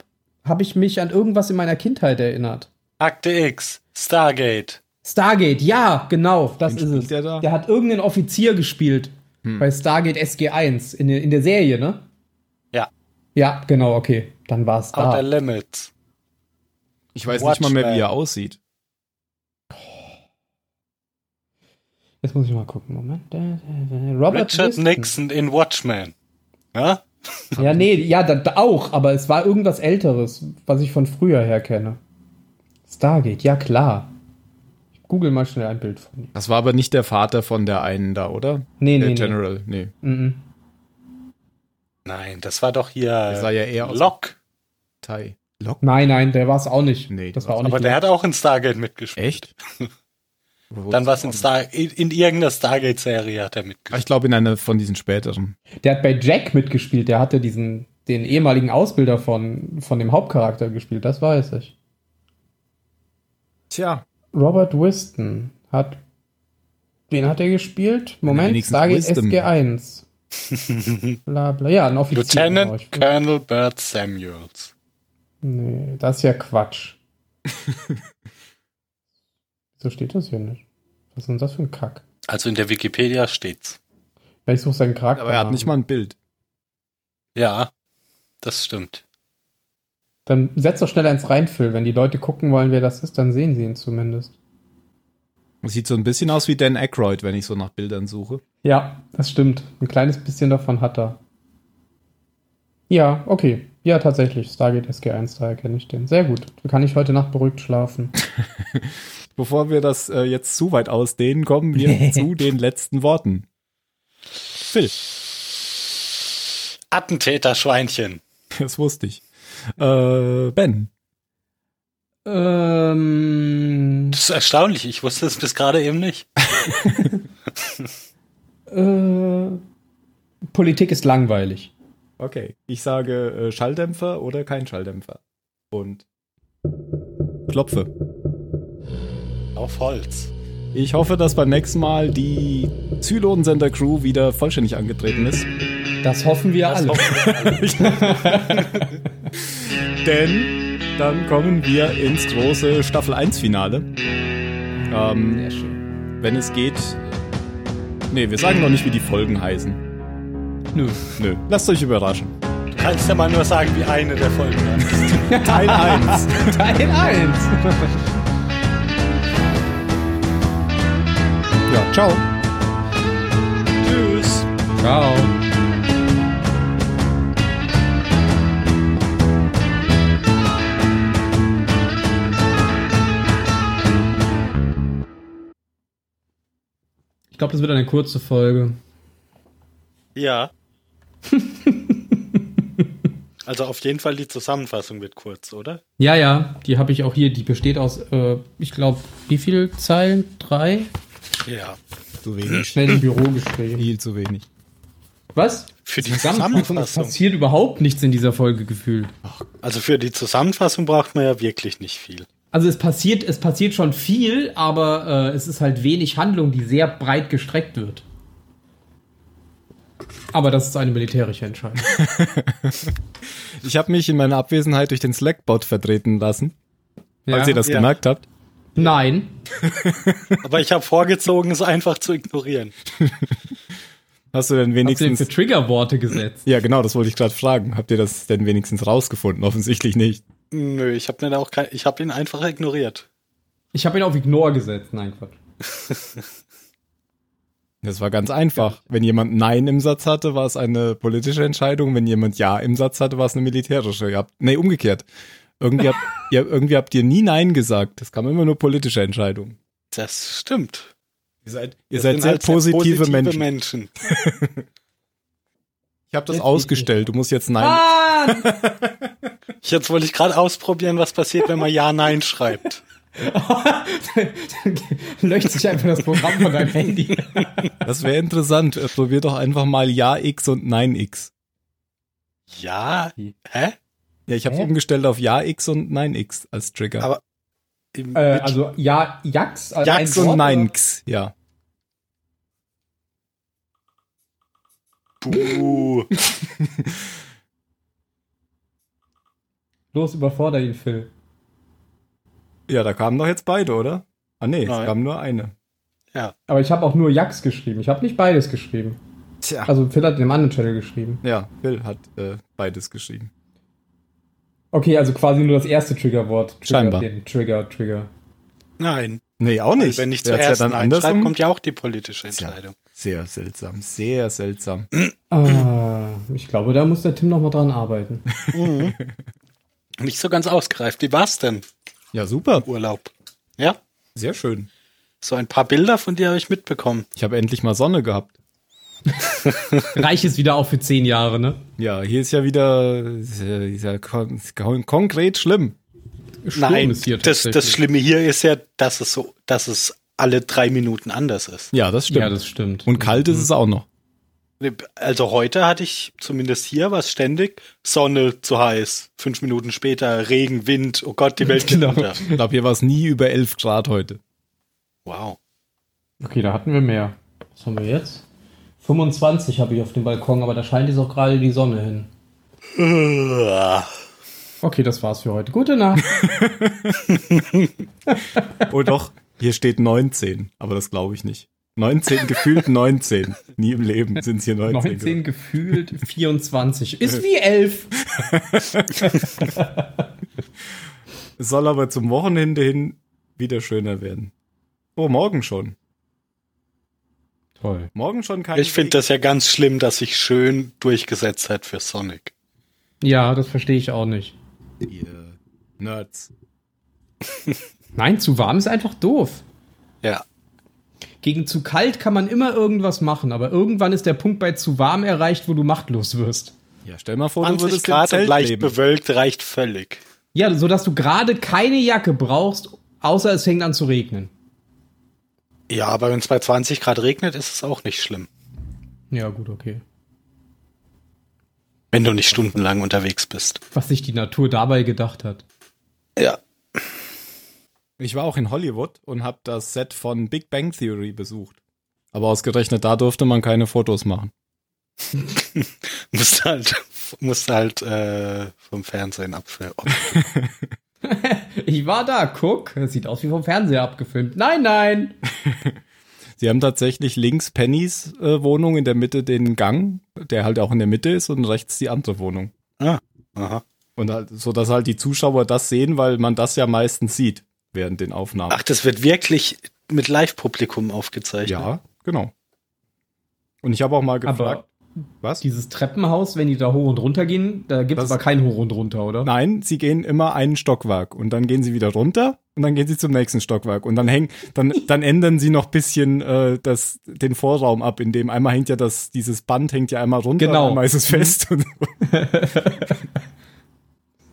habe ich mich an irgendwas in meiner Kindheit erinnert. Akte X, Stargate. Stargate, ja, genau, das Wen ist es. der da? Der hat irgendeinen Offizier gespielt bei Stargate SG1 in, der- in der Serie, ne? Ja, Ja, genau, okay. Dann war es Outer da. Limits. Ich weiß nicht mal mehr, wie Watchmen. er aussieht. Jetzt muss ich mal gucken. Moment. Robert Richard Wilson. Nixon in Watchmen. Ja? Ja, nee, ja, da, da auch, aber es war irgendwas Älteres, was ich von früher her kenne. Stargate, ja klar. Ich google mal schnell ein Bild von ihm. Das war aber nicht der Vater von der einen da, oder? Nee, der nee, nee. General, nee. Mhm. Nein, das war doch hier Der sah ja eher aus Locke. Tai. Lock? Nein, nein, der war es auch nicht. Nee, das der war auch nicht. Aber der hat auch in Stargate mitgespielt. Echt? Dann war es in, Star in, in irgendeiner Stargate-Serie hat er mitgespielt. Ich glaube in einer von diesen späteren. Der hat bei Jack mitgespielt. Der hatte diesen den ehemaligen Ausbilder von von dem Hauptcharakter gespielt. Das weiß ich. Tja. Robert Wiston hat. Wen hat er gespielt? Moment, Stargate Wisdom. SG1. Bla bla. Ja, ein Offizier. Lieutenant ich- Colonel Bert Samuels. Nee, das ist ja Quatsch. so steht das hier nicht. Was ist denn das für ein Kack? Also in der Wikipedia steht's. Ja, ich suche seinen Charakter. Aber er hat nicht mal ein Bild. Ja, das stimmt. Dann setz doch schnell eins rein, Phil. Wenn die Leute gucken wollen, wer das ist, dann sehen sie ihn zumindest. Sieht so ein bisschen aus wie Dan Aykroyd, wenn ich so nach Bildern suche. Ja, das stimmt. Ein kleines bisschen davon hat er. Ja, okay. Ja, tatsächlich. Stargate SG1, daher kenne ich den. Sehr gut. Da kann ich heute Nacht beruhigt schlafen. Bevor wir das äh, jetzt zu weit ausdehnen, kommen wir zu den letzten Worten. Phil, Attentäter-Schweinchen. das wusste ich. Äh, ben, ähm, Das ist erstaunlich. Ich wusste es bis gerade eben nicht. äh, Politik ist langweilig. Okay. Ich sage äh, Schalldämpfer oder kein Schalldämpfer. Und klopfe. Auf Holz. Ich hoffe, dass beim nächsten Mal die Zylonensender-Crew wieder vollständig angetreten ist. Das hoffen wir Das alle. hoffen wir. Denn dann kommen wir ins große Staffel 1-Finale. Ähm, Sehr schön. wenn es geht. Nee, wir sagen noch nicht, wie die Folgen heißen. Nö. Nö, lasst euch überraschen. Du kannst ja mal nur sagen, wie eine der Folgen ist. Teil 1. Teil 1. Ja, ciao. Tschüss. Ciao. Ich glaube, das wird eine kurze Folge. Ja. also auf jeden Fall die Zusammenfassung wird kurz, oder? Ja, ja, die habe ich auch hier. Die besteht aus, äh, ich glaube, wie viele Zeilen? Drei? Ja. Zu wenig. Schnell im Büro geschrieben. Viel zu wenig. Was? Für die Zusammenfassung es Zusammenfassung. passiert überhaupt nichts in dieser Folge gefühlt. Also für die Zusammenfassung braucht man ja wirklich nicht viel. Also es passiert, es passiert schon viel, aber äh, es ist halt wenig Handlung, die sehr breit gestreckt wird. Aber das ist eine militärische Entscheidung. Ich habe mich in meiner Abwesenheit durch den Slack-Bot vertreten lassen, falls Ja? ihr das Ja. gemerkt habt. Nein. Aber ich habe vorgezogen, es einfach zu ignorieren. Hast du denn Hast du denn wenigstens... für Triggerworte gesetzt? Ja, genau, das wollte ich gerade fragen. Habt ihr das denn wenigstens rausgefunden? Offensichtlich nicht. Nö, ich habe auch kein, ich habe ihn einfach ignoriert. Ich habe ihn auf Ignore gesetzt. Nein, Quatsch. Das war ganz einfach. Wenn jemand Nein im Satz hatte, war es eine politische Entscheidung. Wenn jemand Ja im Satz hatte, war es eine militärische. Ihr habt, nee, umgekehrt. Irgendwie habt, ihr, irgendwie habt ihr nie Nein gesagt. Das kam immer nur politische Entscheidungen. Das stimmt. Ihr seid, ihr seid sehr halt positive, Menschen. Menschen. Ich habe das Jetzt ausgestellt. Du musst jetzt Nein. Ah! Jetzt wollte ich gerade ausprobieren, was passiert, wenn man Ja, Nein schreibt. Löscht sich einfach das Programm von deinem Handy. Das wäre interessant. Äh, Probier doch einfach mal Ja X und Nein X. Ja? Hä? Ja, ich habe Hä? umgestellt auf Ja X und Nein X als Trigger. Aber Im- Äh, also ja, Jax. äh, Jax und Wort, Nein oder? X, ja. Buh. Los, überforder ihn, Phil. Ja, da kamen doch jetzt beide, oder? Ah nee, es Nein. kam nur eine. Ja. Aber ich habe auch nur Jax geschrieben. Ich habe nicht beides geschrieben. Tja. Also Phil hat in dem anderen Channel geschrieben. Ja, Phil hat äh, beides geschrieben. Okay, also quasi nur das erste Triggerwort. Trigger, Scheinbar. Den Trigger, Trigger. Nein. Nee, auch nicht. Wenn ich zuerst ja dann Nein andersrum. schreibe, kommt ja auch die politische Entscheidung. Sehr seltsam, sehr seltsam. Ah, ich glaube, da muss der Tim noch mal dran arbeiten. Mhm. Nicht so ganz ausgereift. Wie war's denn? Ja, super. Urlaub. Ja? Sehr schön. So ein paar Bilder von dir habe ich mitbekommen. Ich habe endlich mal Sonne gehabt. Reich ist wieder auch für zehn Jahre, ne? Ja, hier ist ja wieder ist ja, ist ja kon kon konkret schlimm. Sturm Nein, ist hier das, das. Schlimme hier ist ja, dass es so, dass es alle drei Minuten anders ist. Ja, das stimmt. Ja, das stimmt. Und kalt ist es auch noch. Also heute hatte ich zumindest hier was ständig. Sonne zu heiß. Fünf Minuten später Regen, Wind. Oh Gott, die Welt geht Genau. unter. Ich glaube, hier war es nie über 11 Grad heute. Wow. Okay, da hatten wir mehr. Was haben wir jetzt? 25 habe ich auf dem Balkon, aber da scheint jetzt auch gerade die Sonne hin. Okay, das war's für heute. Gute Nacht. Oh doch, hier steht 19, aber das glaube ich nicht. 19, gefühlt 19. Nie im Leben sind es hier 19. 19 gefühlt 24. Ist wie 11. Es soll aber zum Wochenende hin wieder schöner werden. Oh, morgen schon. Toll. Morgen schon kein Ich finde das ja ganz schlimm, dass sich schön durchgesetzt hat für Sonic. Ja, das verstehe ich auch nicht. Ihr Nerds. Nein, zu warm ist einfach doof. Ja. Gegen zu kalt kann man immer irgendwas machen, aber irgendwann ist der Punkt bei zu warm erreicht, wo du machtlos wirst. Ja, stell mal vor, du 20 würdest im Grad und Zelt leicht leben. bewölkt reicht völlig. Ja, so dass du gerade keine Jacke brauchst, außer es fängt an zu regnen. Ja, aber wenn es bei 20 Grad regnet, ist es auch nicht schlimm. Ja, gut, okay. Wenn du nicht stundenlang unterwegs bist. Was sich die Natur dabei gedacht hat. Ja. Ich war auch in Hollywood und habe das Set von Big Bang Theory besucht. Aber ausgerechnet da durfte man keine Fotos machen. musste halt, musste halt äh, vom Fernsehen abfilmen. ich war da, guck. Das sieht aus wie vom Fernseher abgefilmt. Nein, nein. Sie haben tatsächlich links Pennys äh, Wohnung, in der Mitte den Gang, der halt auch in der Mitte ist, und rechts die andere Wohnung. Ah, aha. Und halt, so dass halt die Zuschauer das sehen, weil man das ja meistens sieht während den Aufnahmen. Ach, das wird wirklich mit Live-Publikum aufgezeichnet. Ja, genau. Und ich habe auch mal gefragt, Aber was? Dieses Treppenhaus, wenn die da hoch und runter gehen, da gibt es aber kein Hoch und runter, oder? Nein, sie gehen immer einen Stockwerk und dann gehen sie wieder runter und dann gehen sie zum nächsten Stockwerk und dann hängen, dann, dann ändern sie noch bisschen äh, das, den Vorraum ab, in dem einmal hängt ja das, dieses Band hängt ja einmal runter, genau. einmal ist es fest.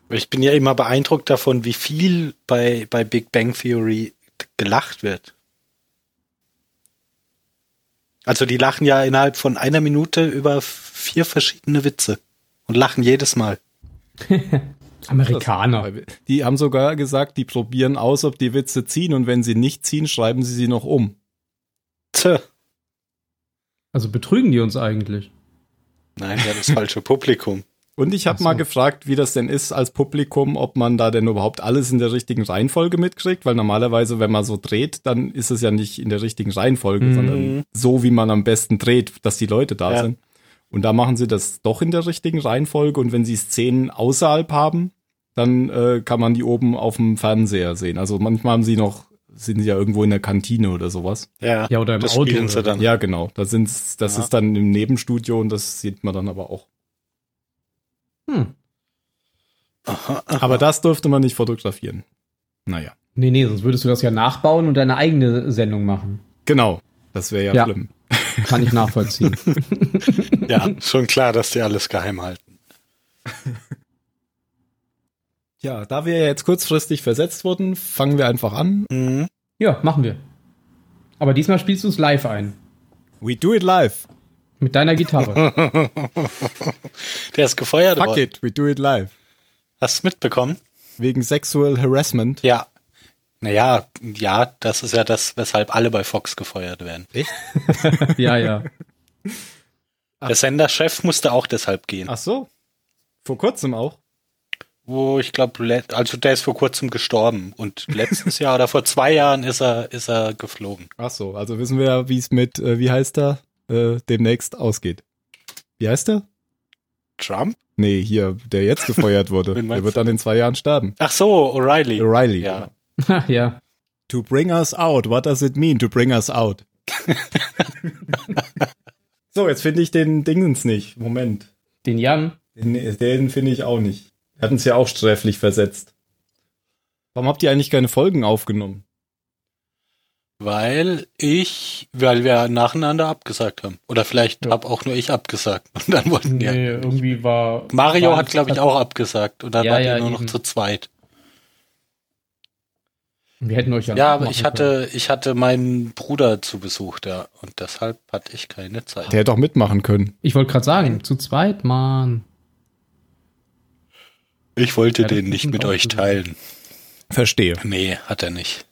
ich bin ja immer beeindruckt davon, wie viel bei, bei Big Bang Theory gelacht wird. Also die lachen ja innerhalb von einer Minute über vier verschiedene Witze und lachen jedes Mal. Amerikaner. Die haben sogar gesagt, die probieren aus, ob die Witze ziehen und wenn sie nicht ziehen, schreiben sie sie noch um. Tja. Also betrügen die uns eigentlich? Nein, ja, das falsche Publikum. Und ich habe so. mal gefragt, wie das denn ist als Publikum, ob man da denn überhaupt alles in der richtigen Reihenfolge mitkriegt, weil normalerweise, wenn man so dreht, dann ist es ja nicht in der richtigen Reihenfolge, mhm. sondern so, wie man am besten dreht, dass die Leute da ja. sind. Und da machen sie das doch in der richtigen Reihenfolge und wenn sie Szenen außerhalb haben, dann äh, kann man die oben auf dem Fernseher sehen. Also manchmal haben sie noch sind sie ja irgendwo in der Kantine oder sowas. Ja, ja oder im das Auto. Sie dann. Ja, genau. Da sind's, das ja. ist dann im Nebenstudio und das sieht man dann aber auch. Hm. Aha, aha. Aber das durfte man nicht fotografieren. Naja. Nee, nee, sonst würdest du das ja nachbauen und deine eigene Sendung machen. Genau. Das wäre ja, ja, schlimm. Kann ich nachvollziehen. ja, schon klar, dass die alles geheim halten. Ja, da wir jetzt kurzfristig versetzt wurden, fangen wir einfach an. Mhm. Ja, machen wir. Aber diesmal spielst du es live ein. We do it live. Mit deiner Gitarre. Der ist gefeuert Fuck worden. it, we do it live. Hast du mitbekommen? Wegen Sexual Harassment? Ja. Naja, ja, das ist ja das, weshalb alle bei Fox gefeuert werden. Echt? ja, ja. Der Senderchef musste auch deshalb gehen. Ach so. Vor kurzem auch? Wo ich glaube, also der ist vor kurzem gestorben und letztes Jahr oder vor zwei Jahren ist er, ist er geflogen. Ach so, also wissen wir ja, wie es mit, äh, wie heißt er? Äh, demnächst ausgeht. Wie heißt er? Trump? Nee, hier, der jetzt gefeuert wurde. der wird dann in zwei Jahren sterben. Ach so, O'Reilly. O'Reilly. Ja. Genau. ja. To bring us out. What does it mean to bring us out? so, jetzt finde ich den Dingens nicht. Moment. Den Jan? Den, den finde ich auch nicht. Wir hatten es ja auch sträflich versetzt. Warum habt ihr eigentlich keine Folgen aufgenommen? Weil ich, weil wir nacheinander abgesagt haben. Oder vielleicht ja. habe auch nur ich abgesagt. Und dann wollten nee, ja. irgendwie war. Mario war hat, glaube ich, auch abgesagt. Und dann ja, wart ja, ihr nur eben. noch zu zweit. Wir hätten euch ja. Ja, aber ich hatte, ich hatte meinen Bruder zu Besuch da und deshalb hatte ich keine Zeit. Der hätte auch mitmachen können. Ich wollte gerade sagen, zu zweit, Mann. Ich wollte Ja, den nicht mit euch teilen. Verstehe. Nee, hat er nicht.